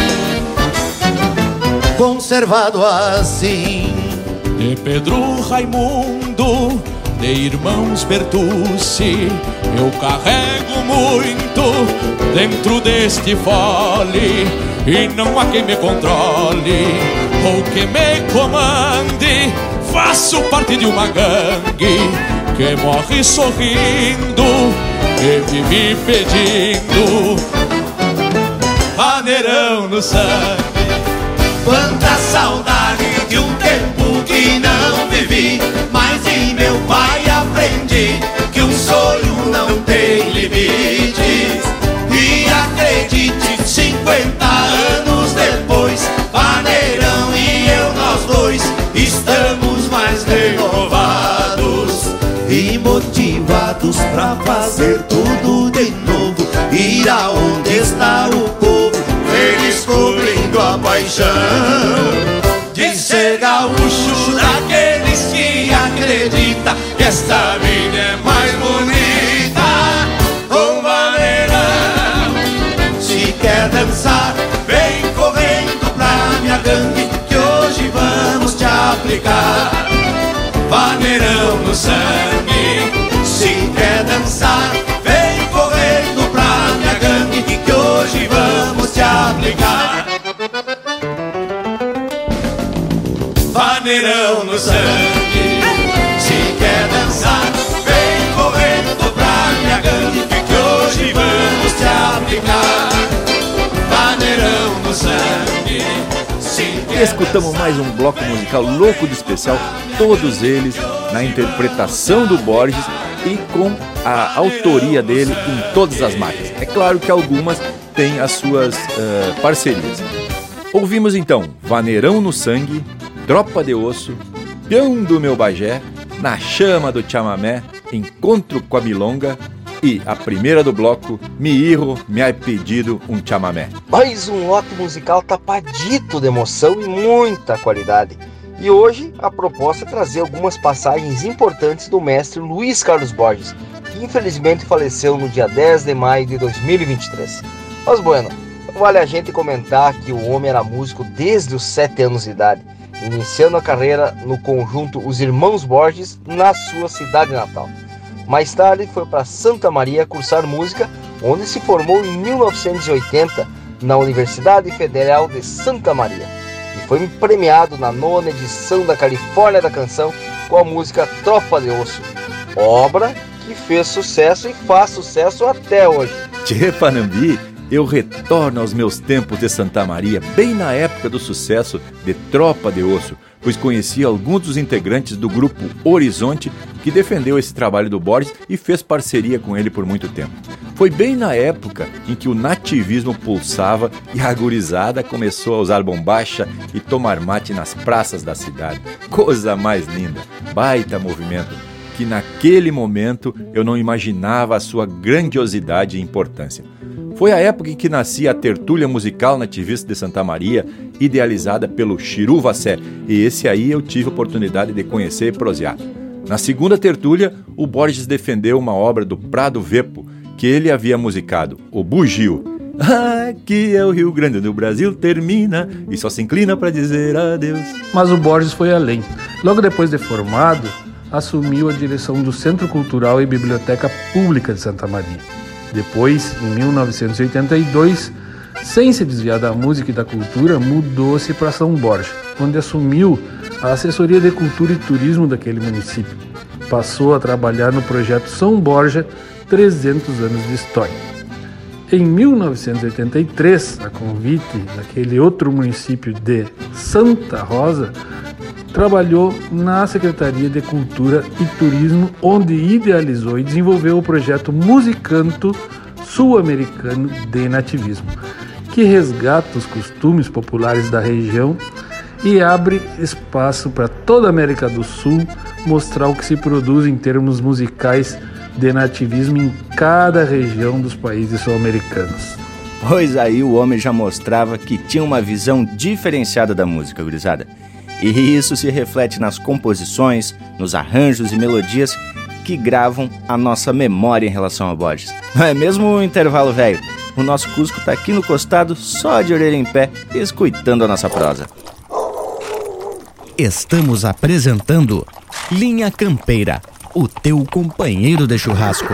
conservado assim. De Pedro Raimundo, de irmãos Bertucci, eu carrego muito dentro deste fole e não há quem me controle ou que me comande. Faço parte de uma gangue que morre sorrindo e vive pedindo maneirão no sangue. Quanta saudade pai aprendi que um sonho não tem limites. E acredite, 50 anos depois, Paneirão e eu, nós dois, estamos mais renovados e motivados pra fazer tudo de novo. Ir aonde está o povo, eles cobrindo a paixão de ser gaúcho acredita que esta vida é mais bonita. Com vaneirão, se quer dançar, vem correndo pra minha gangue que hoje vamos te aplicar. Vaneirão no sangue, se quer dançar, vem correndo pra minha gangue que hoje vamos te aplicar. Vaneirão no sangue, Escutamos mais um bloco musical louco de especial, todos eles na interpretação do Borges e com a autoria dele em todas as marcas. É claro que algumas têm as suas eh, parcerias. Ouvimos então Vaneirão no Sangue, Tropa de Osso, Peão do Meu Bagé, Na Chama do Chamamé, Encontro com a Milonga e a primeira do bloco, Me Irro, Me Ai Pedido um Chamamé. Mais um lote musical tapadito de emoção e muita qualidade. E hoje a proposta é trazer algumas passagens importantes do mestre Luiz Carlos Borges, que infelizmente faleceu no dia 10 de maio de 2023. Mas bueno, vale a gente comentar que o homem era músico desde os 7 anos de idade, iniciando a carreira no conjunto Os Irmãos Borges na sua cidade natal. Mais tarde foi para Santa Maria cursar música, onde se formou em 1980 na Universidade Federal de Santa Maria e foi premiado na nona edição da Califórnia da Canção com a música Tropa de Osso, obra que fez sucesso e faz sucesso até hoje. Tchê Panambi, eu retorno aos meus tempos de Santa Maria, bem na época do sucesso de Tropa de Osso, pois conheci alguns dos integrantes do grupo Horizonte que defendeu esse trabalho do Borges e fez parceria com ele por muito tempo. Foi bem na época em que o nativismo pulsava e a gurizada começou a usar bombacha e tomar mate nas praças da cidade. Coisa mais linda, baita movimento, que naquele momento eu não imaginava a sua grandiosidade e importância. Foi a época em que nascia a tertúlia musical nativista de Santa Maria, idealizada pelo Chiru Vassé, e esse aí eu tive a oportunidade de conhecer e prosear. Na segunda tertúlia, o Borges defendeu uma obra do Prado Vepo, que ele havia musicado, o Bugio. Aqui é o Rio Grande do Brasil, termina e só se inclina para dizer adeus. Mas o Borges foi além. Logo depois de formado, assumiu a direção do Centro Cultural e Biblioteca Pública de Santa Maria. Depois, em 1982, sem se desviar da música e da cultura, mudou-se para São Borja, onde assumiu a assessoria de cultura e turismo daquele município. Passou a trabalhar no projeto São Borja 300 anos de história. Em 1983, a convite daquele outro município de Santa Rosa, trabalhou na Secretaria de Cultura e Turismo, onde idealizou e desenvolveu o projeto Musicanto Sul-Americano de Nativismo, que resgata os costumes populares da região e abre espaço para toda a América do Sul mostrar o que se produz em termos musicais de nativismo em cada região dos países sul-americanos. Pois aí o homem já mostrava que tinha uma visão diferenciada da música, gurizada. E isso se reflete nas composições, nos arranjos e melodias que gravam a nossa memória em relação a Borges. Não é mesmo o intervalo velho? O nosso Cusco tá aqui no costado, só de orelha em pé, escutando a nossa prosa. Estamos apresentando Linha Campeira, o teu companheiro de churrasco.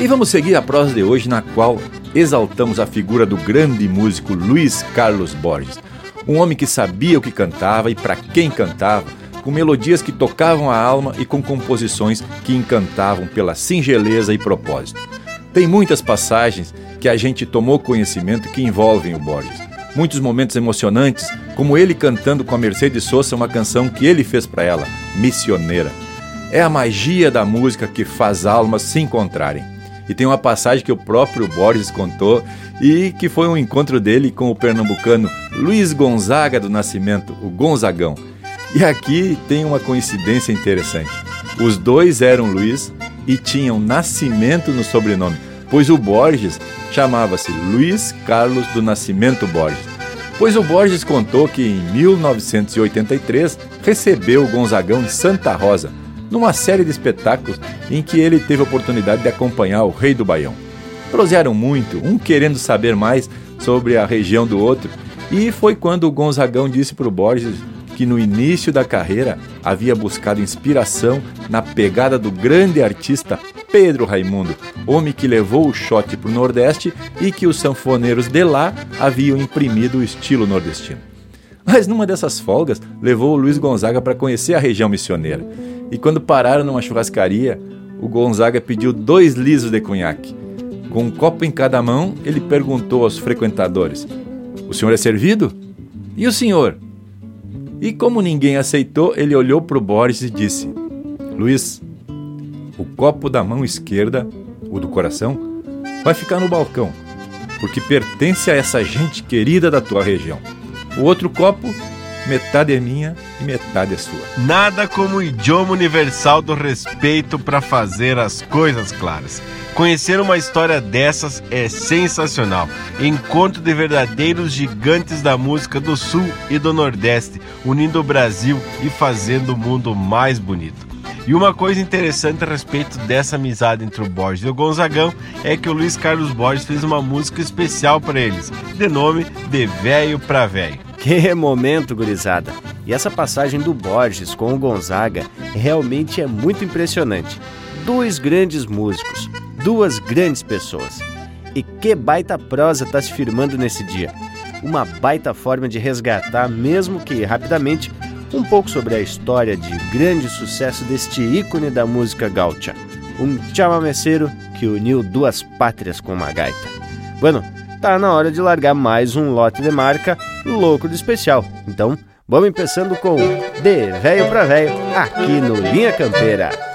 E vamos seguir a prosa de hoje, na qual exaltamos a figura do grande músico Luiz Carlos Borges. Um homem que sabia o que cantava e para quem cantava, com melodias que tocavam a alma e com composições que encantavam pela singeleza e propósito. Tem muitas passagens que a gente tomou conhecimento que envolvem o Borges. Muitos momentos emocionantes, como ele cantando com a Mercedes Sosa uma canção que ele fez para ela, Missioneira. É a magia da música que faz almas se encontrarem. E tem uma passagem que o próprio Borges contou e que foi um encontro dele com o pernambucano Luiz Gonzaga do Nascimento, o Gonzagão. E aqui tem uma coincidência interessante. Os dois eram Luiz e tinham Nascimento no sobrenome, pois o Borges chamava-se Luiz Carlos do Nascimento Borges. Pois o Borges contou que em 1983 recebeu o Gonzagão em Santa Rosa, numa série de espetáculos em que ele teve a oportunidade de acompanhar o Rei do Baião. Prosearam muito, um querendo saber mais sobre a região do outro, e foi quando o Gonzagão disse para o Borges que no início da carreira havia buscado inspiração na pegada do grande artista Pedro Raimundo, homem que levou o shot para o Nordeste e que os sanfoneiros de lá haviam imprimido o estilo nordestino. Mas numa dessas folgas, levou o Luiz Gonzaga para conhecer a região missioneira e quando pararam numa churrascaria, o Gonzaga pediu dois lisos de conhaque. Com um copo em cada mão, ele perguntou aos frequentadores: O senhor é servido? E o senhor? E como ninguém aceitou, ele olhou para o Borges e disse: Luiz, o copo da mão esquerda, o do coração, vai ficar no balcão, porque pertence a essa gente querida da tua região. O outro copo metade é minha e metade é sua. Nada como o idioma universal do respeito para fazer as coisas claras. Conhecer uma história dessas é sensacional. Encontro de verdadeiros gigantes da música do Sul e do Nordeste, unindo o Brasil e fazendo o mundo mais bonito. E uma coisa interessante a respeito dessa amizade entre o Borges e o Gonzagão é que o Luiz Carlos Borges fez uma música especial para eles, de nome De Velho para Velho. Que momento, gurizada! E essa passagem do Borges com o Gonzaga realmente é muito impressionante. Dois grandes músicos, duas grandes pessoas. E que baita prosa está se firmando nesse dia. Uma baita forma de resgatar, mesmo que rapidamente, um pouco sobre a história de grande sucesso deste ícone da música gaúcha. Um chamameceiro que uniu duas pátrias com uma gaita. Bueno, tá na hora de largar mais um lote de marca louco de especial. Então, vamos começando com De Velho pra Velho, aqui no Linha Campeira.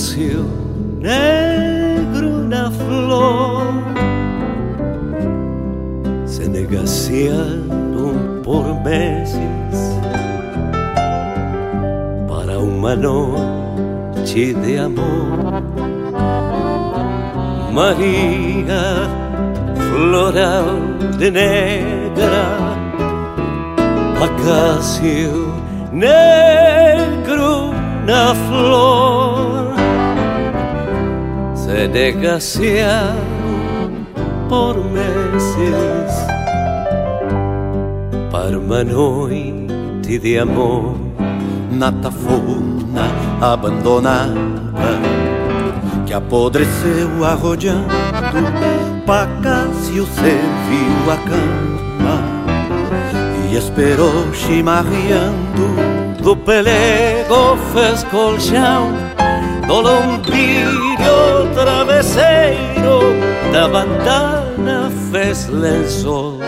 Acácio negro na flor, se negaciaram por meses para uma noite de amor. Maria, floral de negra, acácio negro na flor, se negaciaram por meses para uma noite de amor na tafona abandonada que apodreceu arrodeando Pacácio serviu a cama e esperou chimarreando. Do pelego fez colchão, do lombilho travesseiro, da bandana fez lençol,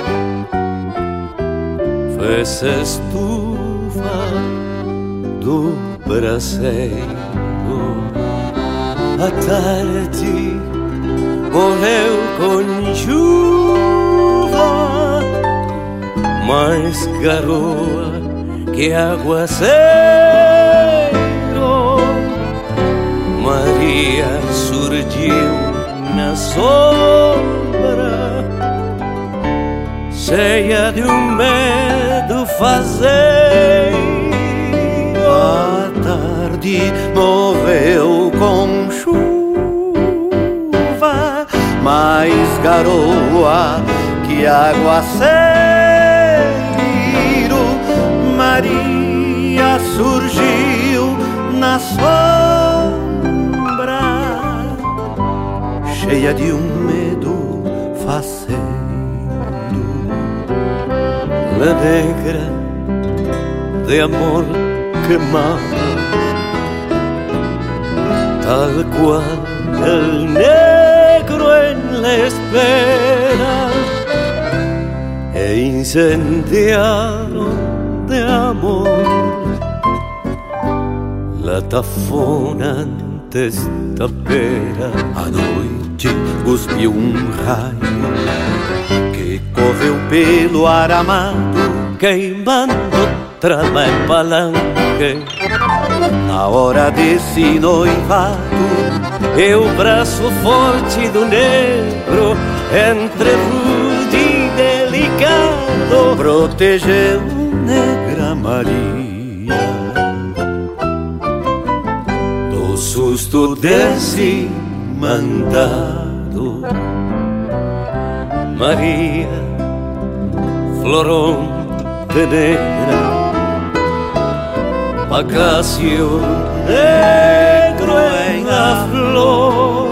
fez estufa do braseiro. A tarde morreu com chuva, mais garoa que aguaceiro. Maria surgiu na sombra, cheia de um medo fazeiro. A tarde morreu com chuva, mais garoa que aguaceiro. Maria surgiu na sombra, cheia de um medo faceiro. La negra de amor quemada, tal cual el negro en la espera, e incendiaron de amor la tafona antes da pera. A noite cuspiu um raio que correu pelo aramado, queimando trama e palanque. Na hora desse noivado, E o braço forte do negro, entre rude e delicado, protegeu negra Maria do susto desse mandado. Maria, florão gente negra, Pacasio negro en la flor,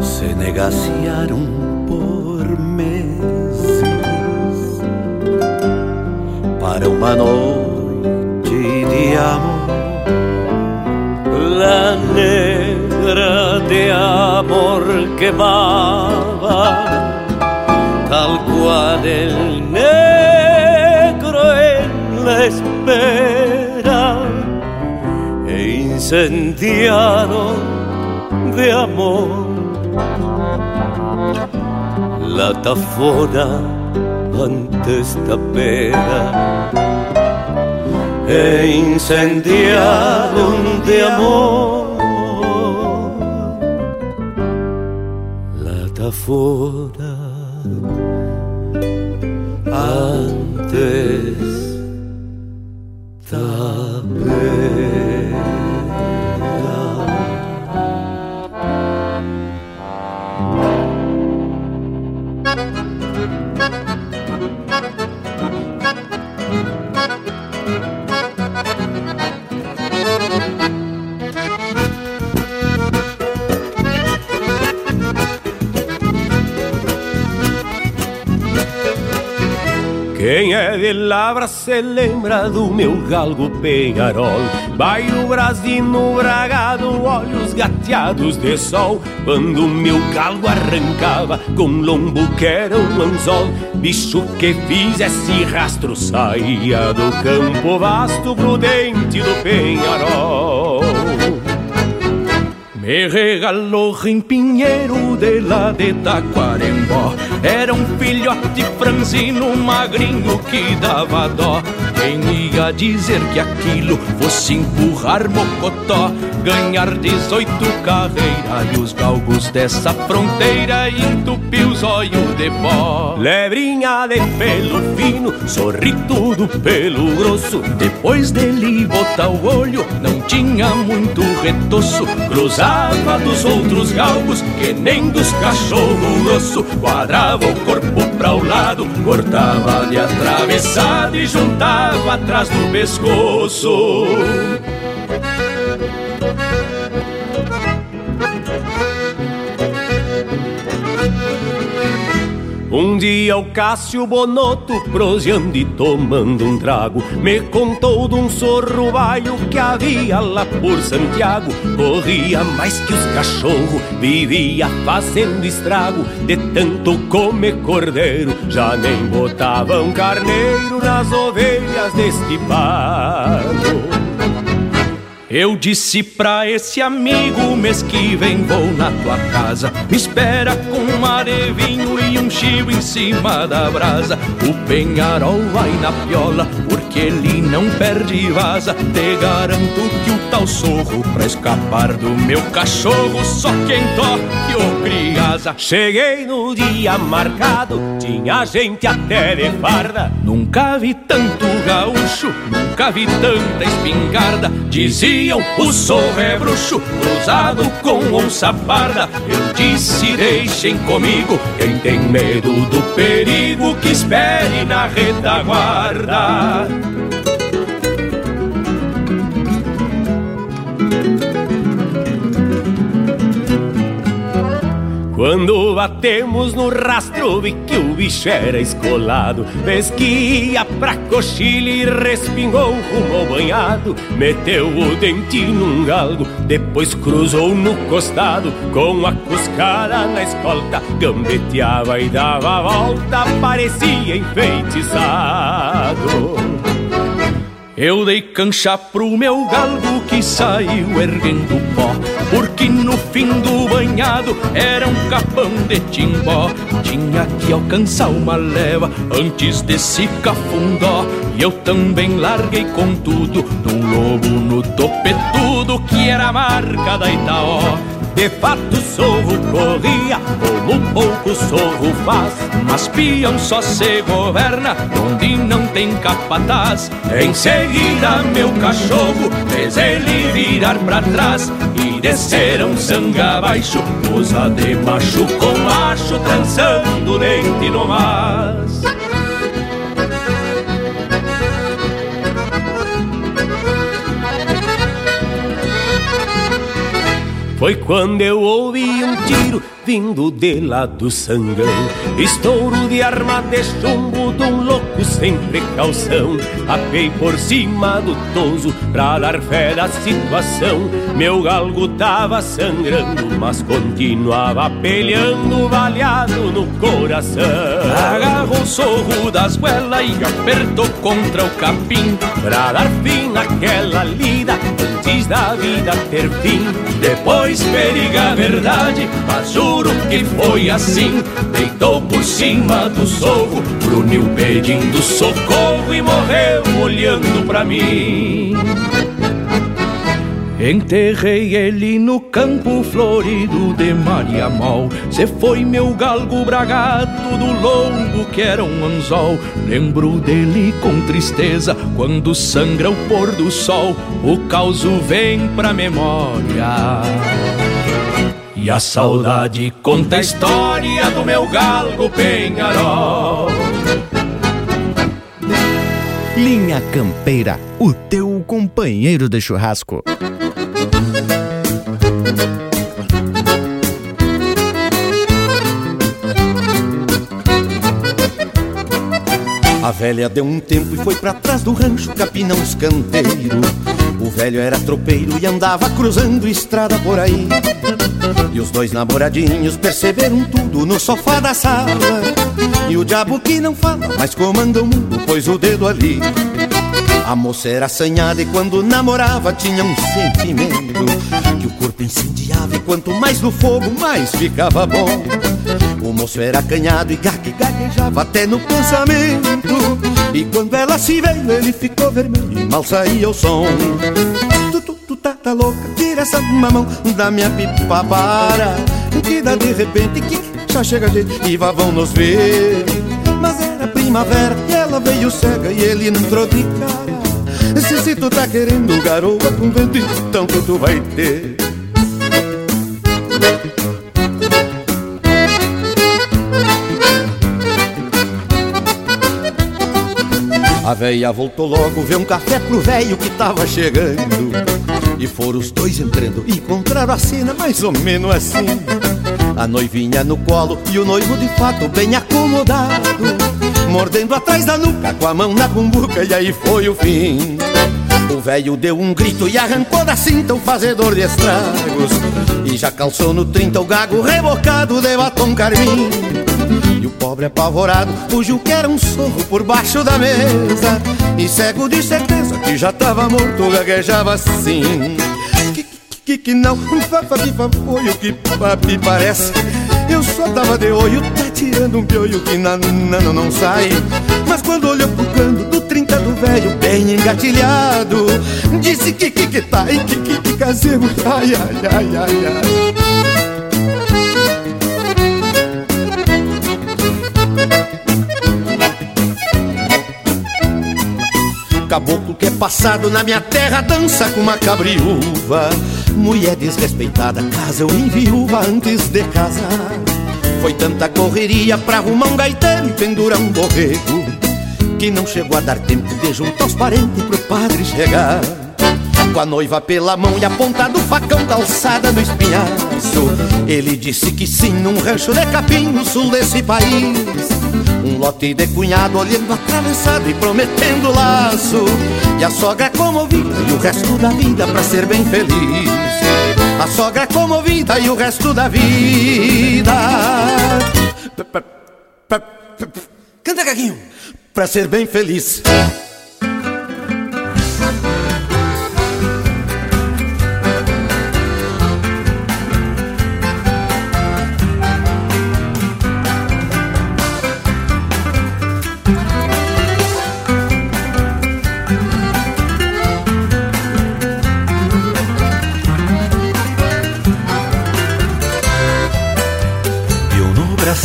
se negaciaron por meses para uma noite de amor. La negra de amor quemaba, tal cual el negro en la espera, e incendiaron de amor la tafona ante esta pena e incendiaron de amor la tafona antes. Se lembra do meu galgo penharol. Vai o brasino bragado, olhos gateados de sol. Quando meu galgo arrancava com lombo que era um anzol. Bicho que fizesse rastro saía do campo vasto prudente do penharol me regalou rimpinheiro de lá de Taquarembó. Era um filhote franzino magrinho que dava dó. Quem ia dizer que aquilo fosse empurrar mocotó Ganhar 18 carreira e os galgos dessa fronteira Entupir os olhos de pó. Lebrinha de pelo fino, sorrido do pelo grosso. Depois dele botar o olho, não tinha muito retoço. Cruzava dos outros galgos que nem dos cachorro grosso. Quadrava o corpo pra o lado, cortava de atravessado E juntava atrás do pescoço Um dia o Cássio Bonotto, proseando e tomando um trago, me contou de um sorro baio que havia lá por Santiago. Corria mais que os cachorros, vivia fazendo estrago, de tanto comer cordeiro, já nem botavam carneiro nas ovelhas deste pago. Eu disse pra esse amigo, mês que vem vou na tua casa. Me espera com um mar de vinho e um chivo em cima da brasa. O penharol vai na piola, porque ele não perde vaza. Te garanto que o tal sorro, pra escapar do meu cachorro, só quem toque o criasa. Cheguei no dia marcado, tinha gente até de farda. Nunca vi tanto gaúcho, nunca vi tanta espingarda. Dizia diziam o sorro é bruxo cruzado com onça parda. Eu disse deixem comigo quem tem medo do perigo que espere na retaguarda. Quando batemos no rastro vi que o bicho era escolado. Fez que ia pra coxilha e respingou rumo ao banhado. Meteu o dente num galgo, depois cruzou no costado. Com a cuscada na escolta, gambeteava e dava a volta Parecia enfeitiçado. Eu dei cancha pro meu galgo que saiu erguendo pó Porque no fim do banhado era um capão de timbó. Tinha que alcançar uma leva antes desse cafundó. E eu também larguei com tudo num lobo no topetudo Que era a marca da Itaó. De fato sorro corria, como pouco sorro faz. Mas peão só se governa, onde não tem capataz. Em seguida meu cachorro fez ele virar pra trás desceram sanga abaixo, usa de macho com macho, trançando dente no mas. Foi quando eu ouvi tiro vindo de lá do sangão. Estouro de arma de chumbo de um louco sem precaução. Apei por cima do toso pra dar fé da situação. Meu galgo tava sangrando, mas continuava peleando Baleado no coração. Agarrou o sorro das goelas e apertou contra o capim Pra dar fim naquela lida antes da vida ter fim Depois periga a verdade, mas juro que foi assim. Deitou por cima do sorro, grunhiu pedindo socorro E morreu olhando pra mim Enterrei ele no campo florido de Maria Mal Se foi meu galgo bragado do longo que era um anzol. Lembro dele com tristeza quando sangra o pôr do sol. O causo vem pra memória. E a saudade conta a história do meu galgo penharol. Linha Campeira, o teu companheiro de churrasco. A velha deu um tempo e foi para trás do rancho capinar um escanteiro. O velho era tropeiro e andava cruzando estrada por aí. E os dois namoradinhos perceberam tudo no sofá da sala. E o diabo que não fala, mas comanda o mundo, pôs o dedo ali. A moça era assanhada e quando namorava tinha um sentimento Que o corpo incendiava e quanto mais no fogo, mais ficava bom O moço era acanhado e gague, gaguejava até no pensamento. E quando ela se veio, ele ficou vermelho e mal saía o som. Tu, tu, tu tá, tá louca, tira essa mamão da minha pipa para. Que dá de repente, que já chega gente e vá vão nos ver. Mas era primavera e ela veio cega e ele não entrou de cara. Se, se tu tá querendo garoa com vento, então tu vai ter. A véia voltou logo, ver um café pro velho que tava chegando. E foram os dois entrando, encontraram a cena mais ou menos assim. A noivinha no colo e o noivo de fato bem acomodado Mordendo atrás da nuca com a mão na cumbuca e aí foi o fim O velho deu um grito e arrancou da cinta o fazedor de estragos E já calçou no trinta o gago rebocado de batom carmim O pobre apavorado fugiu que era um sorro por baixo da mesa. E cego de certeza que já tava morto gaguejava assim. Que, que não Fafa, foi o que papi parece. Eu só tava de olho, tá tirando um pioio que na, não, não sai. Mas quando olhou pro canto do 30 do velho, bem engatilhado Disse que que que tá e que que que casemos Ai, ai, ai, ai, ai Caboclo que é passado na minha terra dança com uma cabriúva. Mulher desrespeitada, casa eu enviúva antes de casar. Foi tanta correria pra arrumar um gaiteiro e pendurar um borrego Que não chegou a dar tempo de juntar os parentes pro padre chegar Com a noiva pela mão e a ponta do facão calçada no espinhaço. Ele disse que sim num rancho de capim no sul desse país. Um lote de cunhado olhando atravessado e prometendo laço. E a sogra comovida e o resto da vida pra ser bem feliz. A sogra comovida e o resto da vida. Canta, Gaguinho! Pra ser bem feliz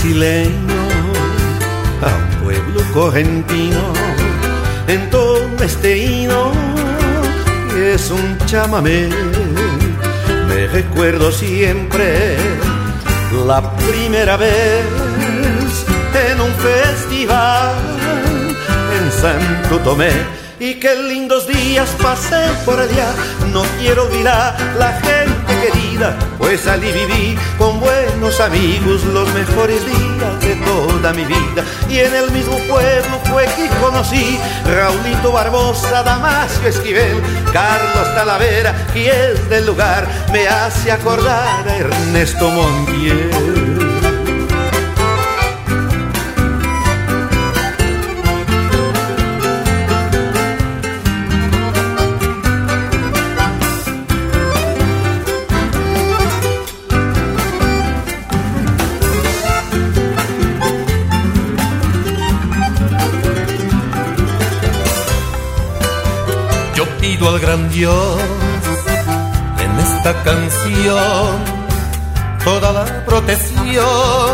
brasileño a un pueblo correntino en todo este hino que es un chamamé. Me recuerdo siempre la primera vez en un festival en Santo Tomé y qué lindos días pasé por allá. No quiero olvidar la gente pues allí viví con buenos amigos los mejores días de toda mi vida. Y en el mismo pueblo fue que conocí Raulito Barbosa, Damasio Esquivel, Carlos Talavera, y es del lugar me hace acordar a Ernesto Montiel. Gran Dios en esta canción. Toda la protección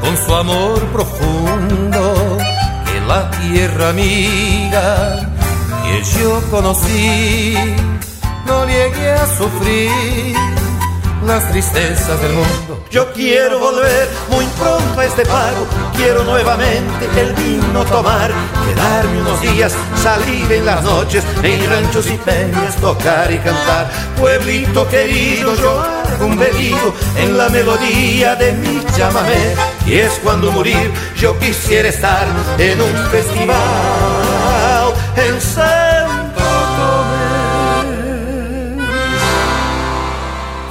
con su amor profundo que la tierra amiga que yo conocí. No llegue a sufrir las tristezas del mundo. Yo quiero volver muy pronto a este pago, quiero nuevamente el vino tomar, quedarme unos días, salir en las noches, en ranchos y peñas, tocar y cantar. Pueblito querido, yo hago un pedido en la melodía de mi chamamé, y es cuando morir yo quisiera estar en un festival en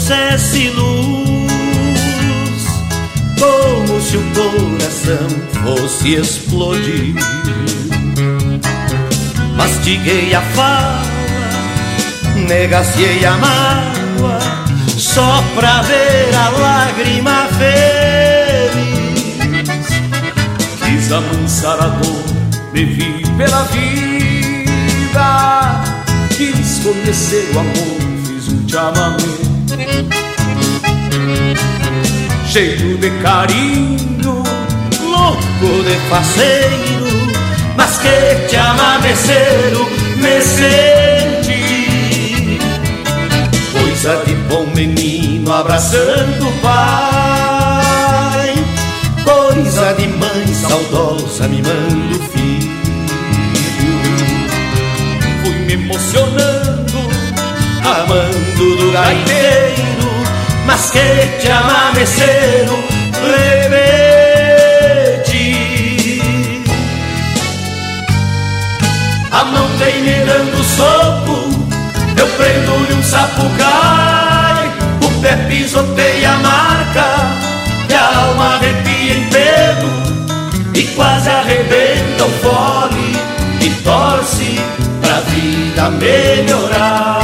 Trouxesse luz, como se o coração fosse explodir. Mastiguei a fala, negaciei a mágoa, só pra ver a lágrima feliz. Quis amansar a dor, me vi pela vida quis conhecer o amor, fiz um chamamé Cheio de carinho, louco de faceiro Mas que chamameceiro me senti Coisa de bom menino abraçando o pai Coisa de mãe saudosa mimando o filho. Me emocionando, amando do gaiteiro, mas que te amameceiro, rebete. A mão vem me dando soco, eu prendo-lhe um sapucai, o pé pisoteia a marca, e a alma arrepia em pelo, e quase arrebenta o fole, e torce pra vida melhorar.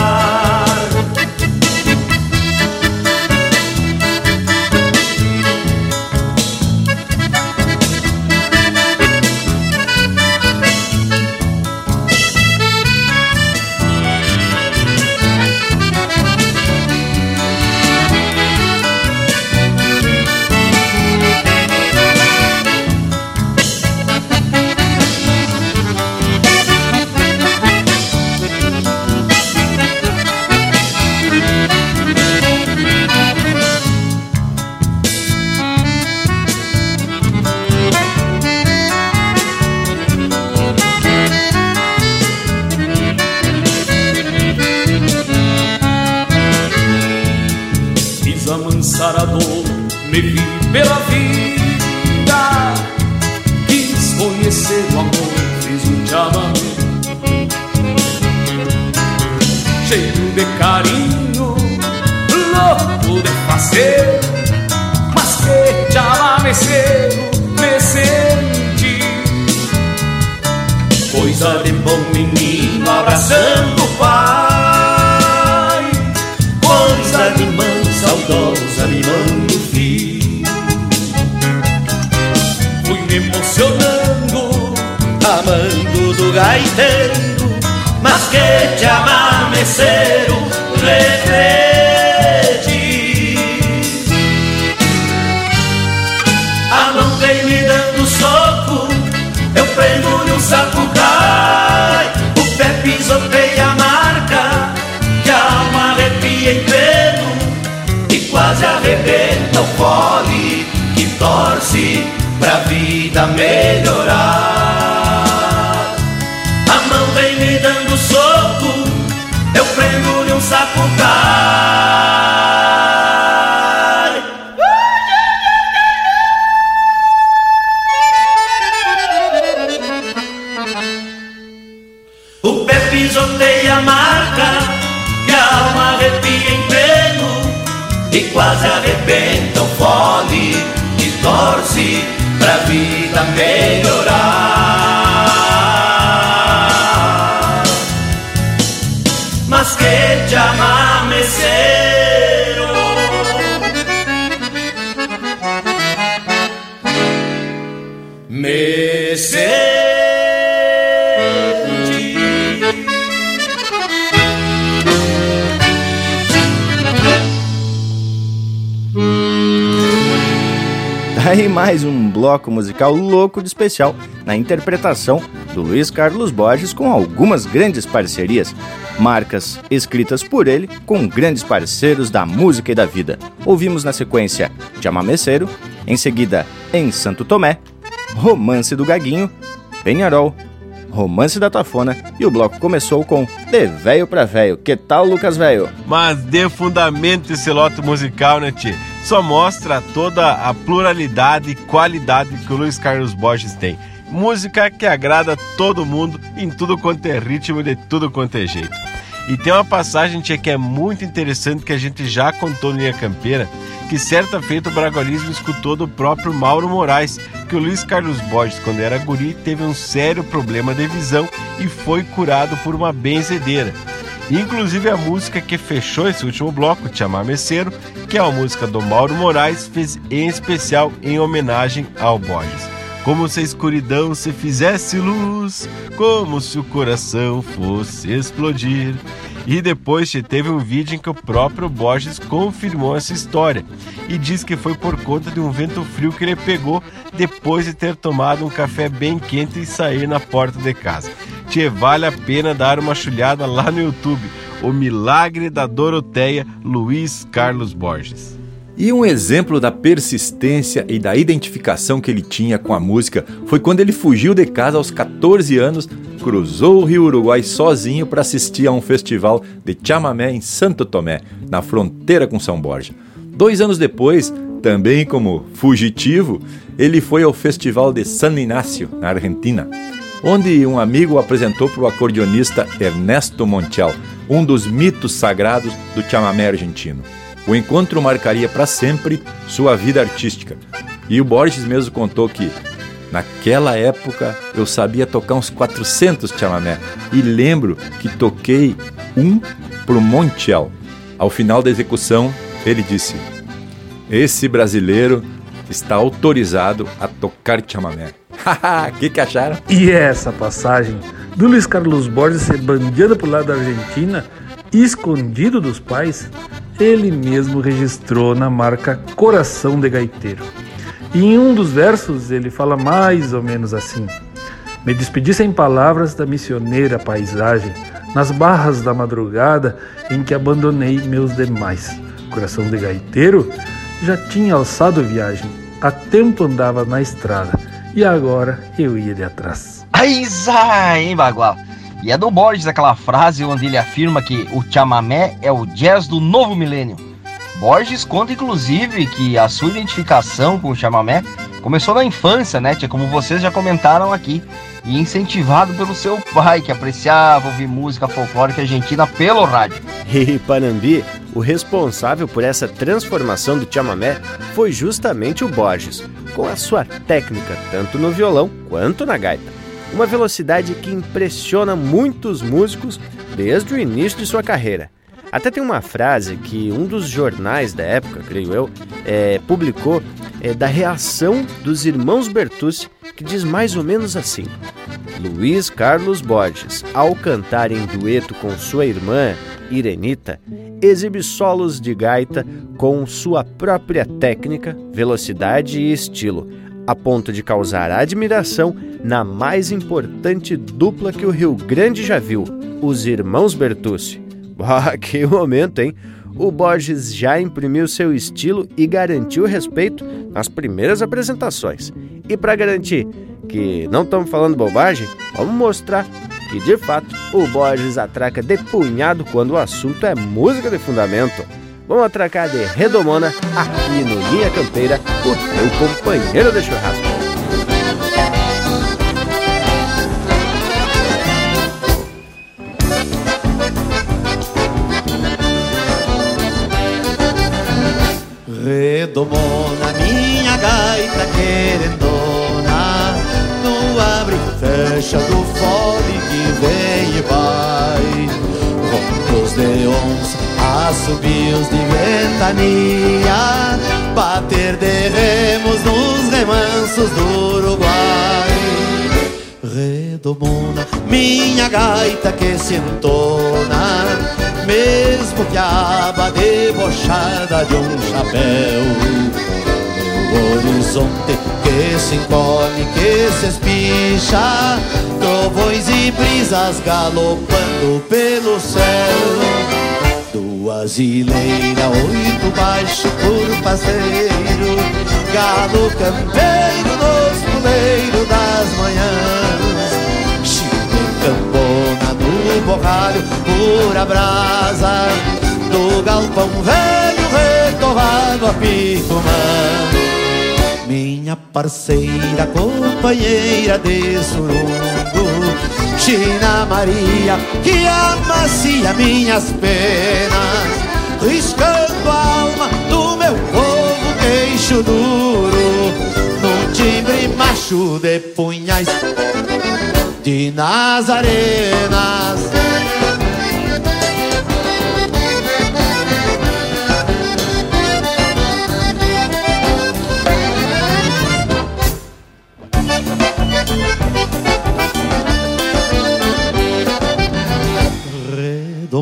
Mais um bloco musical louco de especial na interpretação do Luiz Carlos Borges com algumas grandes parcerias, marcas escritas por ele com grandes parceiros da música e da vida. Ouvimos na sequência Chamameceiro, em seguida Em Santo Tomé, Romance do Gaguinho, Penharol, Romance da Tafona e o bloco começou com De Véio pra Véio. Que tal, Lucas Véio? Mas dê fundamento esse lote musical, né, Tio? Só mostra toda a pluralidade e qualidade que o Luiz Carlos Borges tem. Música que agrada todo mundo em tudo quanto é ritmo, de tudo quanto é jeito. E tem uma passagem tia, que é muito interessante que a gente já contou no Linha Campeira, que certa feita o Bragualismo escutou do próprio Mauro Moraes, que o Luiz Carlos Borges, quando era guri, teve um sério problema de visão e foi curado por uma benzedeira. Inclusive a música que fechou esse último bloco, Te Amar Meceiro, que é a música do Mauro Moraes, fez em especial em homenagem ao Borges. Como se a escuridão se fizesse luz, como se o coração fosse explodir. E depois teve um vídeo em que o próprio Borges confirmou essa história e diz que foi por conta de um vento frio que ele pegou depois de ter tomado um café bem quente e sair na porta de casa. Tchê, vale a pena dar uma chulhada lá no YouTube. O Milagre da Doroteia, Luiz Carlos Borges. E um exemplo da persistência e da identificação que ele tinha com a música foi quando ele fugiu de casa aos 14 anos, cruzou o Rio Uruguai sozinho para assistir a um festival de chamamé em Santo Tomé, na fronteira com São Borja. Dois anos depois, também como fugitivo, ele foi ao Festival de San Inácio, na Argentina, onde um amigo o apresentou para o acordeonista Ernesto Montiel, um dos mitos sagrados do chamamé argentino. O encontro marcaria para sempre sua vida artística. E o Borges mesmo contou que, naquela época, eu sabia tocar uns 400 chamamé e lembro que toquei um pro Montiel. Ao final da execução, ele disse: Esse brasileiro está autorizado a tocar chamamé. Haha, que que acharam? E essa passagem do Luiz Carlos Borges ser bandeado pro lado da Argentina, escondido dos pais, ele mesmo registrou na marca Coração de Gaiteiro. E em um dos versos ele fala mais ou menos assim: Me despedi sem palavras da missioneira paisagem, nas barras da madrugada em que abandonei meus demais. Coração de Gaiteiro já tinha alçado viagem, há tempo andava na estrada, e agora eu ia de atrás. Aí, hein, Bagual? E é do Borges aquela frase onde ele afirma que o chamamé é o jazz do novo milênio. Borges conta inclusive que a sua identificação com o chamamé começou na infância, né, tia, como vocês já comentaram aqui, e incentivado pelo seu pai, que apreciava ouvir música folclórica argentina pelo rádio. E Panambi, o responsável por essa transformação do chamamé foi justamente o Borges, com a sua técnica tanto no violão quanto na gaita uma velocidade que impressiona muitos músicos desde o início de sua carreira. Até tem uma frase que um dos jornais da época, creio eu, é, publicou é, da reação dos irmãos Bertucci, que diz mais ou menos assim: Luiz Carlos Borges, ao cantar em dueto com sua irmã Irenita, exibe solos de gaita com sua própria técnica, velocidade e estilo, a ponto de causar admiração na mais importante dupla que o Rio Grande já viu, os irmãos Bertucci. Ah, que momento, hein? o Borges já imprimiu seu estilo e garantiu respeito nas primeiras apresentações. E para garantir que não estamos falando bobagem, vamos mostrar que de fato o Borges atraca de punhado quando o assunto é música de fundamento. Vamos atracar de redomona aqui no Linha Campeira, o teu companheiro de churrasco. Redomona, minha gaita querendona No abre fecha do que vem e vai Roncos de onça, assobios de ventania Bater de remos nos remansos do Uruguai Redomona, minha gaita que se entona mesmo que a aba debochada de um chapéu. O horizonte que se encolhe, que se espicha, trovões e brisas galopando pelo céu. Duas ilheiras, oito baixo por parceiro, galo campeiro nos puleiros das manhãs, Chile cambona no borralho, pura brasa, do galpão velho retovado a picumã. Minha parceira, companheira de surungo, China Maria, que amacia minhas penas, riscando a alma do meu povo queixo duro, num timbre macho de punhais de Nazarenas.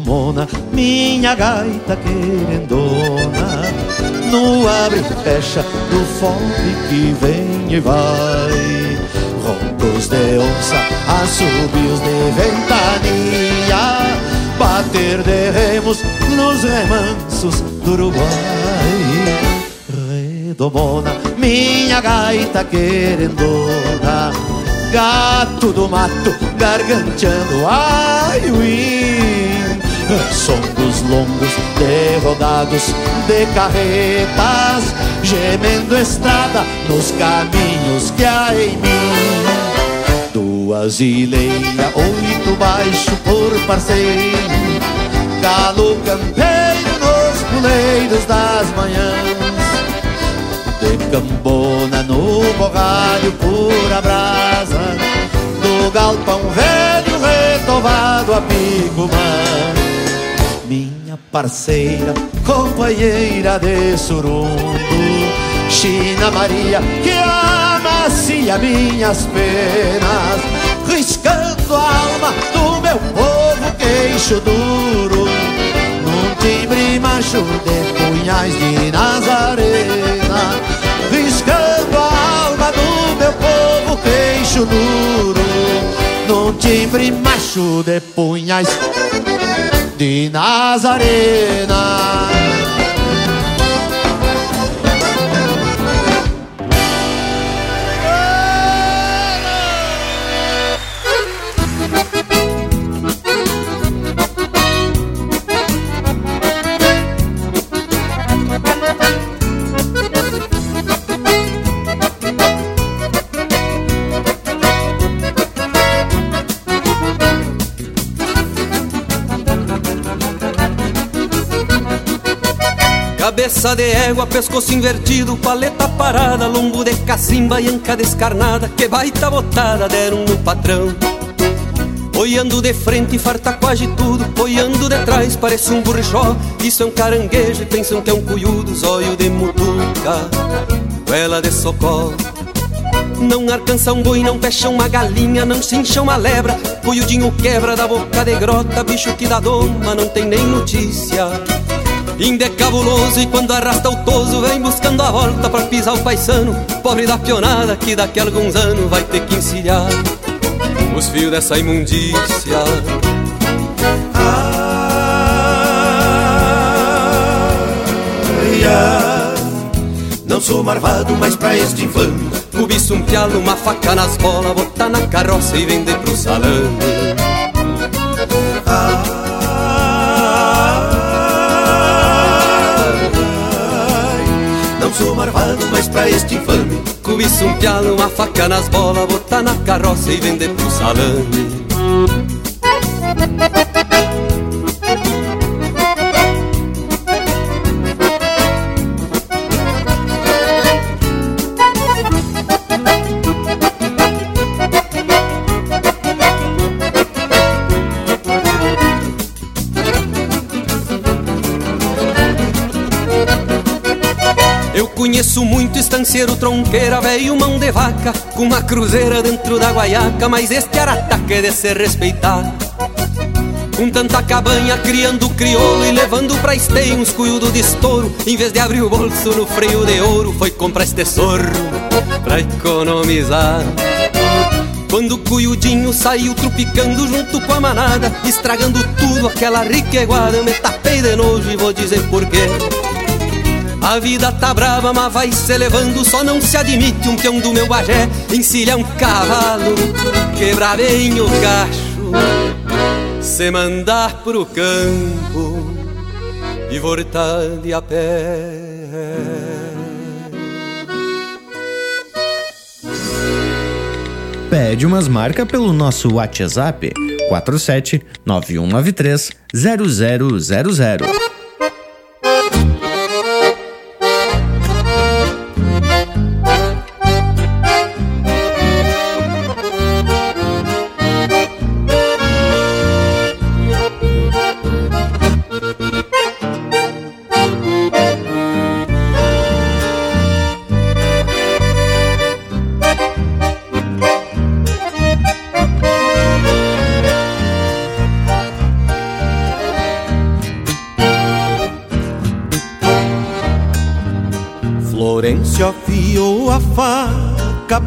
Redomona, minha gaita querendona, no abre e fecha do fome que vem e vai. Roncos de onça, assobios de ventania, bater de remos nos remansos do Uruguai. Redomona, minha gaita querendona, gato do mato, garganteando ai uim. Som dos longos derrodados de carretas, gemendo estrada nos caminhos que há em mim. Duas ilheiras, oito baixo por parceiro, galo campeiro nos puleiros das manhãs. De cambona no borralho pura brasa Do galpão velho retovado a picumã Minha parceira, companheira de surungo China Maria, que amacia minhas penas Riscando a alma do meu povo queixo duro. Num timbre macho de punhais de Nazarena Riscando a alma do meu povo queixo duro. Num timbre macho de punhais Nazarena Cabeça de égua, pescoço invertido, paleta parada, lombo de cacimba e anca descarnada, que baita botada deram no patrão. Olhando de frente, farta quase tudo, olhando de trás, parece um burrichó. Isso é um caranguejo e pensam que é um cuiudo, zóio de mutuca, vela de socorro. Não alcança um boi, não fecha uma galinha, não cincha uma lebra. Cuiudinho quebra da boca de grota, bicho que dá doma, não tem nem notícia. Inde é cabuloso e quando arrasta o toso vem buscando a volta pra pisar o paisano. Pobre da pionada que daqui a alguns anos vai ter que encilhar os fios dessa imundícia. campeira. Não sou marvado, mas pra este infame Cobiço um pialo, uma faca nas bolas Botar na carroça e vender pro salão Não sou marvado, mas pra este infame Cobiço um pialo, uma faca nas bolas Botar na carroça e vender pro salame estanceiro, tronqueira, velho, mão de vaca Com uma cruzeira dentro da guaiaca Mas este arataque é de se respeitar Com tanta cabanha, criando crioulo E levando pra esteio uns cuiudo de estouro Em vez de abrir o bolso no freio de ouro Foi comprar este sorro pra economizar. Quando o cuiudinho saiu trupicando junto com a manada Estragando tudo aquela riqueguada Me tapei de nojo e vou dizer porquê a vida tá brava, mas vai se levando. Só não se admite um peão do meu bagé encilhar um cavalo, quebrar bem o cacho, se mandar pro campo e voltar de a pé. Pede umas marcas pelo nosso WhatsApp 47 9193 0000.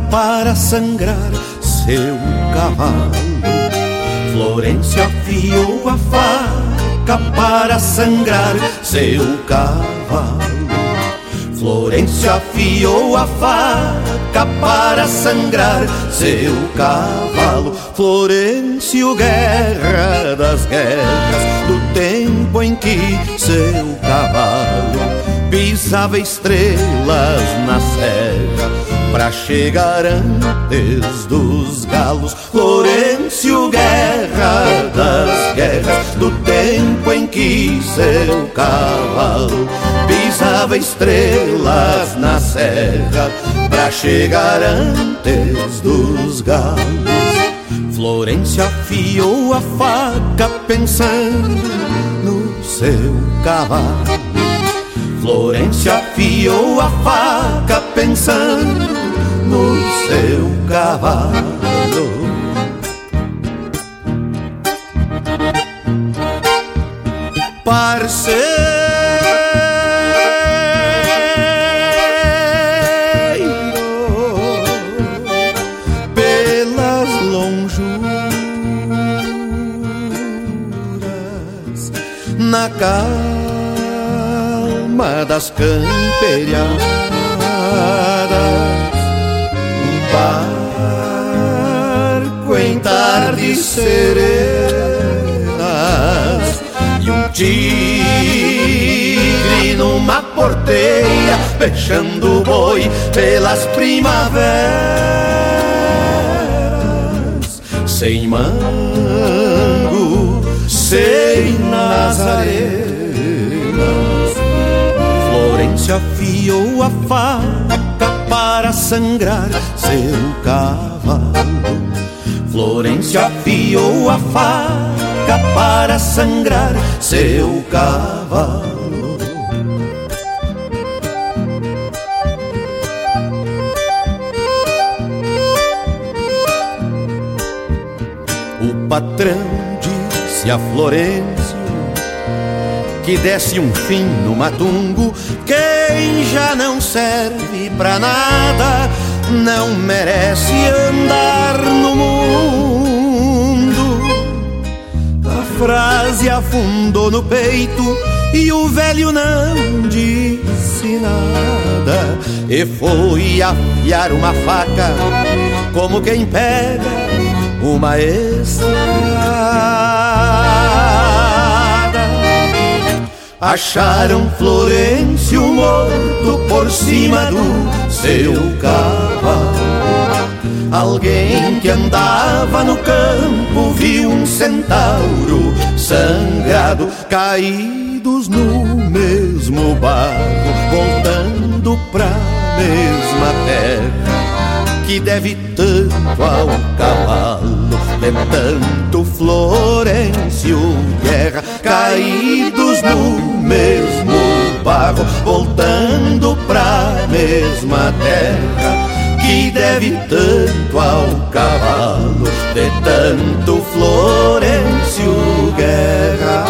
Para sangrar seu cavalo. Florencio afiou a faca para sangrar seu cavalo. Florencio afiou a faca para sangrar seu cavalo. Florencio, guerra das guerras, do tempo em que seu cavalo pisava estrelas na serra pra chegar antes dos galos. Florencio, guerra das guerras, do tempo em que seu cavalo pisava estrelas na serra pra chegar antes dos galos. Florencio afiou a faca pensando no seu cavalo. Florencio afiou a faca pensando no seu cavalo. Parceiro, pelas lonjuras, na calma das camperiadas, um barco em tardes serenas e um tigre numa porteira, fechando o boi pelas primaveras, sem mango, sem nazarenas. Florencio afiou a faca para sangrar seu cavalo. Florencio afiou a faca para sangrar seu cavalo. O patrão disse a Florencio que desse um fim no matungo. Não serve pra nada não merece andar no mundo. A frase afundou no peito e o velho não disse ensinada e foi afiar uma faca como quem pega uma estrada. Acharam Florencio morto por cima do seu cavalo. Alguém que andava no campo viu um centauro sangrado caídos no mesmo barro, voltando pra mesma terra que deve tanto ao cavalo, de tanto Florencio Guerra, caídos no mesmo barro, voltando pra mesma terra que deve tanto ao cavalo, de tanto Florencio Guerra.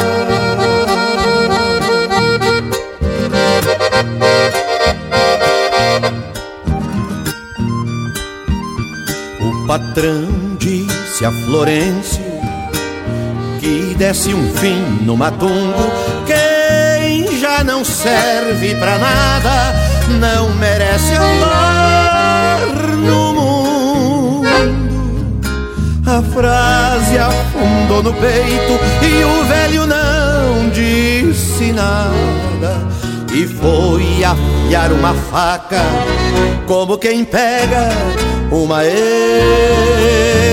O patrão disse a Florencio que desse um fim no matungo. Quem já não serve pra nada não merece andar no mundo. A frase afundou no peito e o velho não disse nada. E foi afiar uma faca como quem pega uma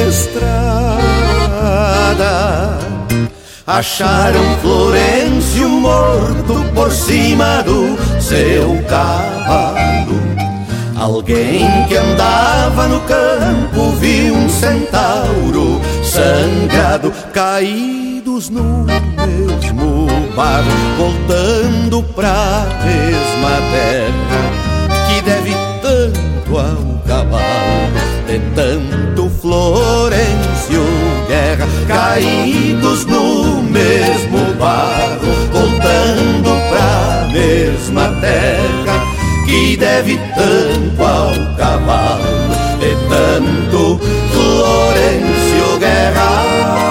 estrada. Acharam Florencio morto por cima do seu cavalo. Alguém que andava no campo viu um centauro sangrado, caídos no mesmo barro, voltando pra mesma terra que deve tanto ao cavalo, de tanto Florencio Guerra, caídos no mesmo barro, voltando pra mesma terra que deve tanto ao cavalo, de tanto Florencio Guerra.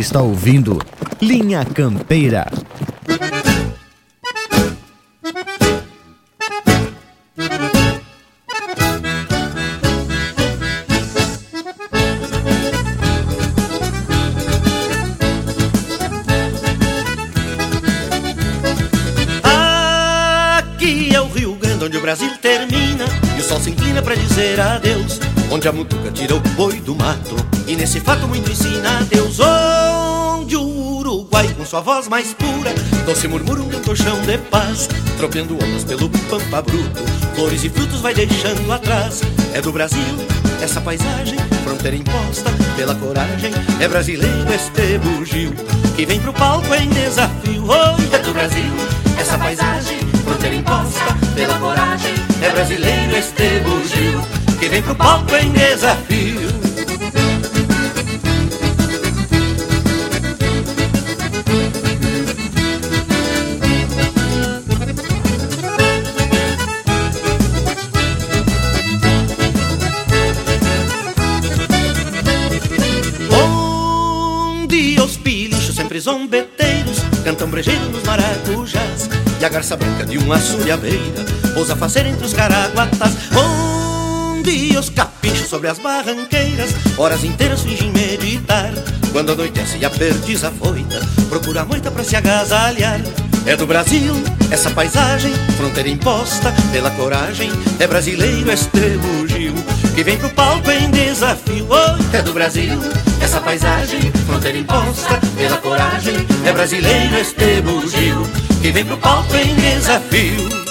Está ouvindo Linha Campeira. Aqui é o Rio Grande onde o Brasil termina E o sol se inclina pra dizer adeus Onde a mutuca tira o boi do mato nesse fato muito ensina adeus Onde o Uruguai com sua voz mais pura Doce murmura um canto chão de paz Tropeando ondas pelo pampa bruto Flores e frutos vai deixando atrás. É do Brasil essa paisagem Fronteira imposta pela coragem É brasileiro este bugio Que vem pro palco em desafio. Oi, é do Brasil essa paisagem Fronteira imposta pela coragem É brasileiro este bugio Que vem pro palco em desafio E a garça branca de uma assoreabeira Pousa faceira entre os caraguatas Onde os caprichos sobre as barranqueiras Horas inteiras fingem meditar. Quando anoitece e a perdiz afoita Procura a moita pra se agasalhar. É do Brasil essa paisagem Fronteira imposta pela coragem. É brasileiro este bugio Que vem pro palco em desafio. É do Brasil essa paisagem Fronteira imposta pela coragem. É brasileiro este bugio Que vem pro palco em desafio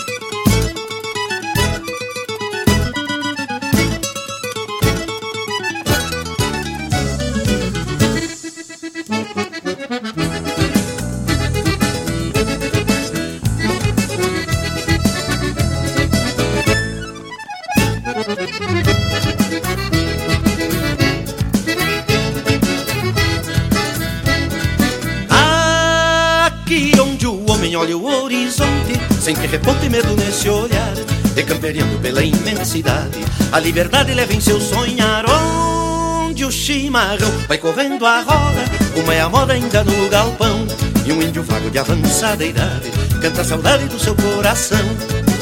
Sem que reponte medo nesse olhar Decamperiando pela imensidade. A liberdade leva em seu sonhar Onde o chimarrão vai correndo a roda Como é a moda ainda no galpão E um índio vago de avançada idade Canta a saudade do seu coração.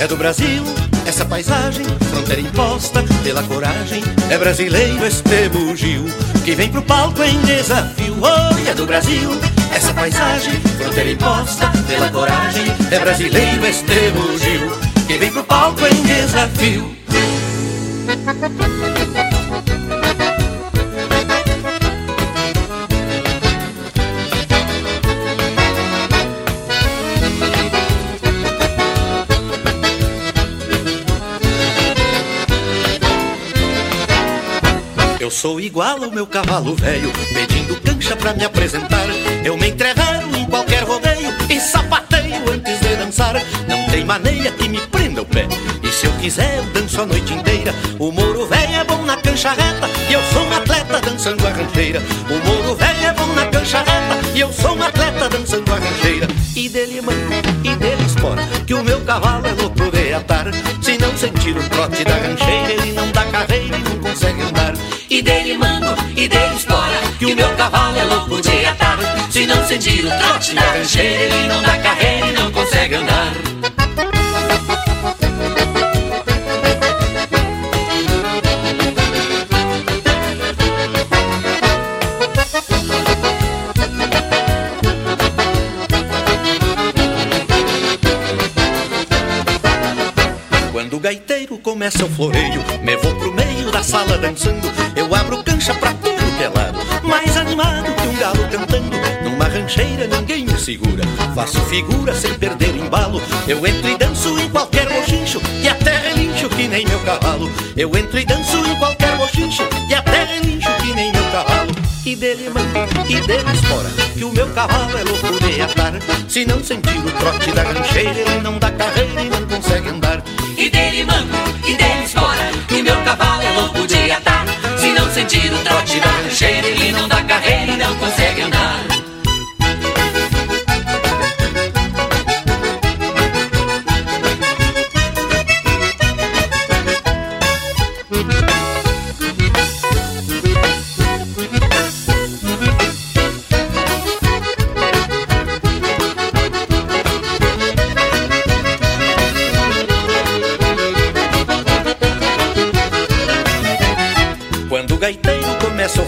É do Brasil essa paisagem Fronteira imposta pela coragem. É brasileiro este bugio Que vem pro palco em desafio. É do Brasil essa paisagem Imposta pela coragem É brasileiro este bugio Que vem pro palco em desafio Eu sou igual ao meu cavalo velho, pedindo cancha pra me apresentar. Eu me entrevero tem maneira que me prenda o pé. E se eu quiser, eu danço a noite inteira. O moro velho é bom na cancha reta e eu sou um atleta dançando a rancheira. O moro velho é bom na cancha reta e eu sou um atleta dançando a rancheira. E dele manco, e dele espora, que o meu cavalo é louco de atar. Se não sentir o trote da rancheira, ele não dá carreira e não consegue andar. E dele mando, e dele espora Que o meu cavalo é louco de atar Se não sentir o trote da rancheira Ele não dá carreira e não consegue andar começa o floreio, me vou pro meio da sala dançando. Eu abro cancha pra tudo que é lado, mais animado que um galo cantando. Numa rancheira ninguém me segura, faço figura sem perder embalo. Eu entro e danço em qualquer mochincho, e até relincho que nem meu cavalo. Eu entro e danço em qualquer mochincho, e até relincho que nem meu cavalo. E dele manda, e dele espora, que o meu cavalo é louco de atar. Se não sentir o trote da rancheira, ele não dá carreira e não consegue andar. E dele mando, e dele espora Que meu cavalo é louco de atar. Se não sentir o trote da rancheira Ele não dá carreira e não consegue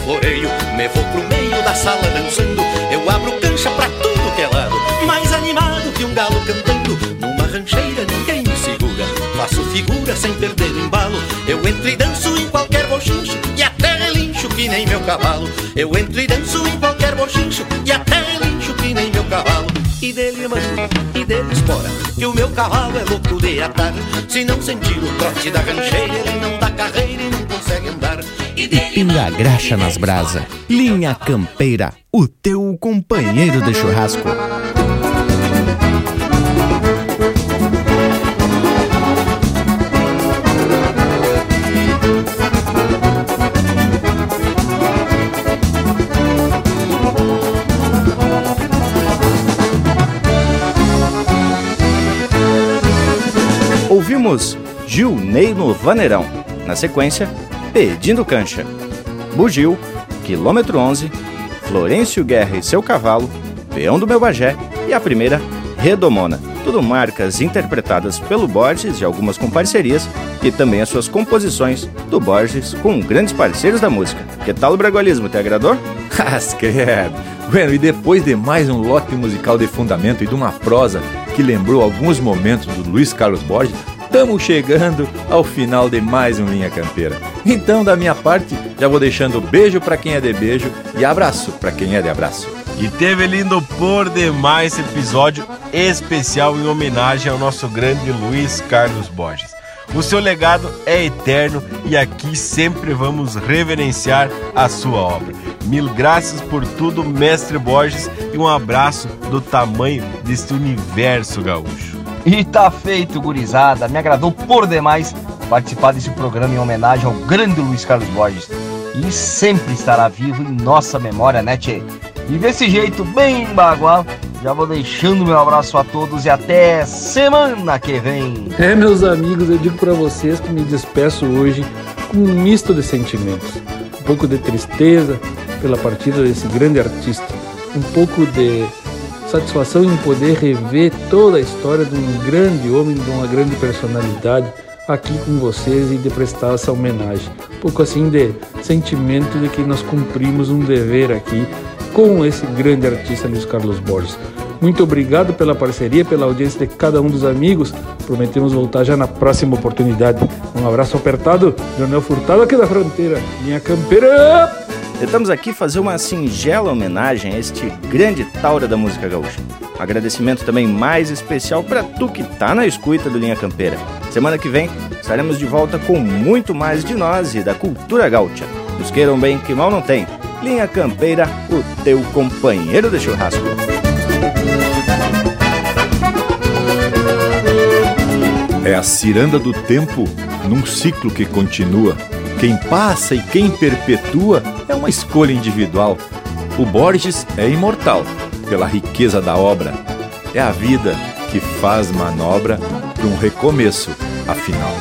Me vou pro meio da sala dançando, eu abro cancha pra tudo que é lado. Mais animado que um galo cantando, numa rancheira ninguém me segura. Faço figura sem perder o embalo, eu entro e danço em qualquer bochincho e até relincho que nem meu cavalo. Eu entro e danço em qualquer bochincho e até relincho que nem meu cavalo. E dele manda, e dele espora Que o meu cavalo é louco de atar Se não sentir o trote da rancheira Ele não dá carreira e não consegue andar. E pinga graxa nas brasa Linha Campeira, o teu companheiro de churrasco. Ouvimos Gil Ney no Vaneirão. Na sequência, Pedindo Cancha. Bugil, Quilômetro 11, Florencio Guerra e seu cavalo, Peão do meu Bagé e a primeira, Redomona. Tudo marcas interpretadas pelo Borges e algumas com parcerias e também as suas composições do Borges com grandes parceiros da música. Que tal o bragualismo? Te agradou? As credo! Bueno, e depois de mais um lote musical de fundamento e de uma prosa que lembrou alguns momentos do Luiz Carlos Borges, estamos chegando ao final de mais um Linha Campeira. Então, da minha parte, já vou deixando beijo para quem é de beijo e abraço para quem é de abraço. E teve lindo por demais esse episódio especial em homenagem ao nosso grande Luiz Carlos Borges. O seu legado é eterno e aqui sempre vamos reverenciar a sua obra. Mil graças por tudo, mestre Borges, e um abraço do tamanho deste universo gaúcho. E tá feito, gurizada. Me agradou por demais participar desse programa em homenagem ao grande Luiz Carlos Borges. E sempre estará vivo em nossa memória, né, Tchê? E desse jeito bem bagual, já vou deixando meu abraço a todos e até semana que vem. É, meus amigos, eu digo para vocês que me despeço hoje com um misto de sentimentos. Um pouco de tristeza pela partida desse grande artista, um pouco de satisfação em poder rever toda a história de um grande homem, de uma grande personalidade aqui com vocês e de prestar essa homenagem. Um pouco assim de sentimento de que nós cumprimos um dever aqui com esse grande artista Luiz Carlos Borges. Muito obrigado pela parceria, pela audiência de cada um dos amigos. Prometemos voltar já na próxima oportunidade. Um abraço apertado, Jornal Furtado aqui da fronteira. Minha campeira! Tentamos aqui fazer uma singela homenagem a este grande taura da música gaúcha. Um agradecimento também mais especial para tu que tá na escuta do Linha Campeira. Semana que vem estaremos de volta com muito mais de nós e da cultura gaúcha. Nos queiram bem que mal não tem. Linha Campeira, o teu companheiro de churrasco. É a ciranda do tempo num ciclo que continua. Quem passa e quem perpetua é uma escolha individual. O Borges é imortal pela riqueza da obra. É a vida que faz manobra para um recomeço, afinal.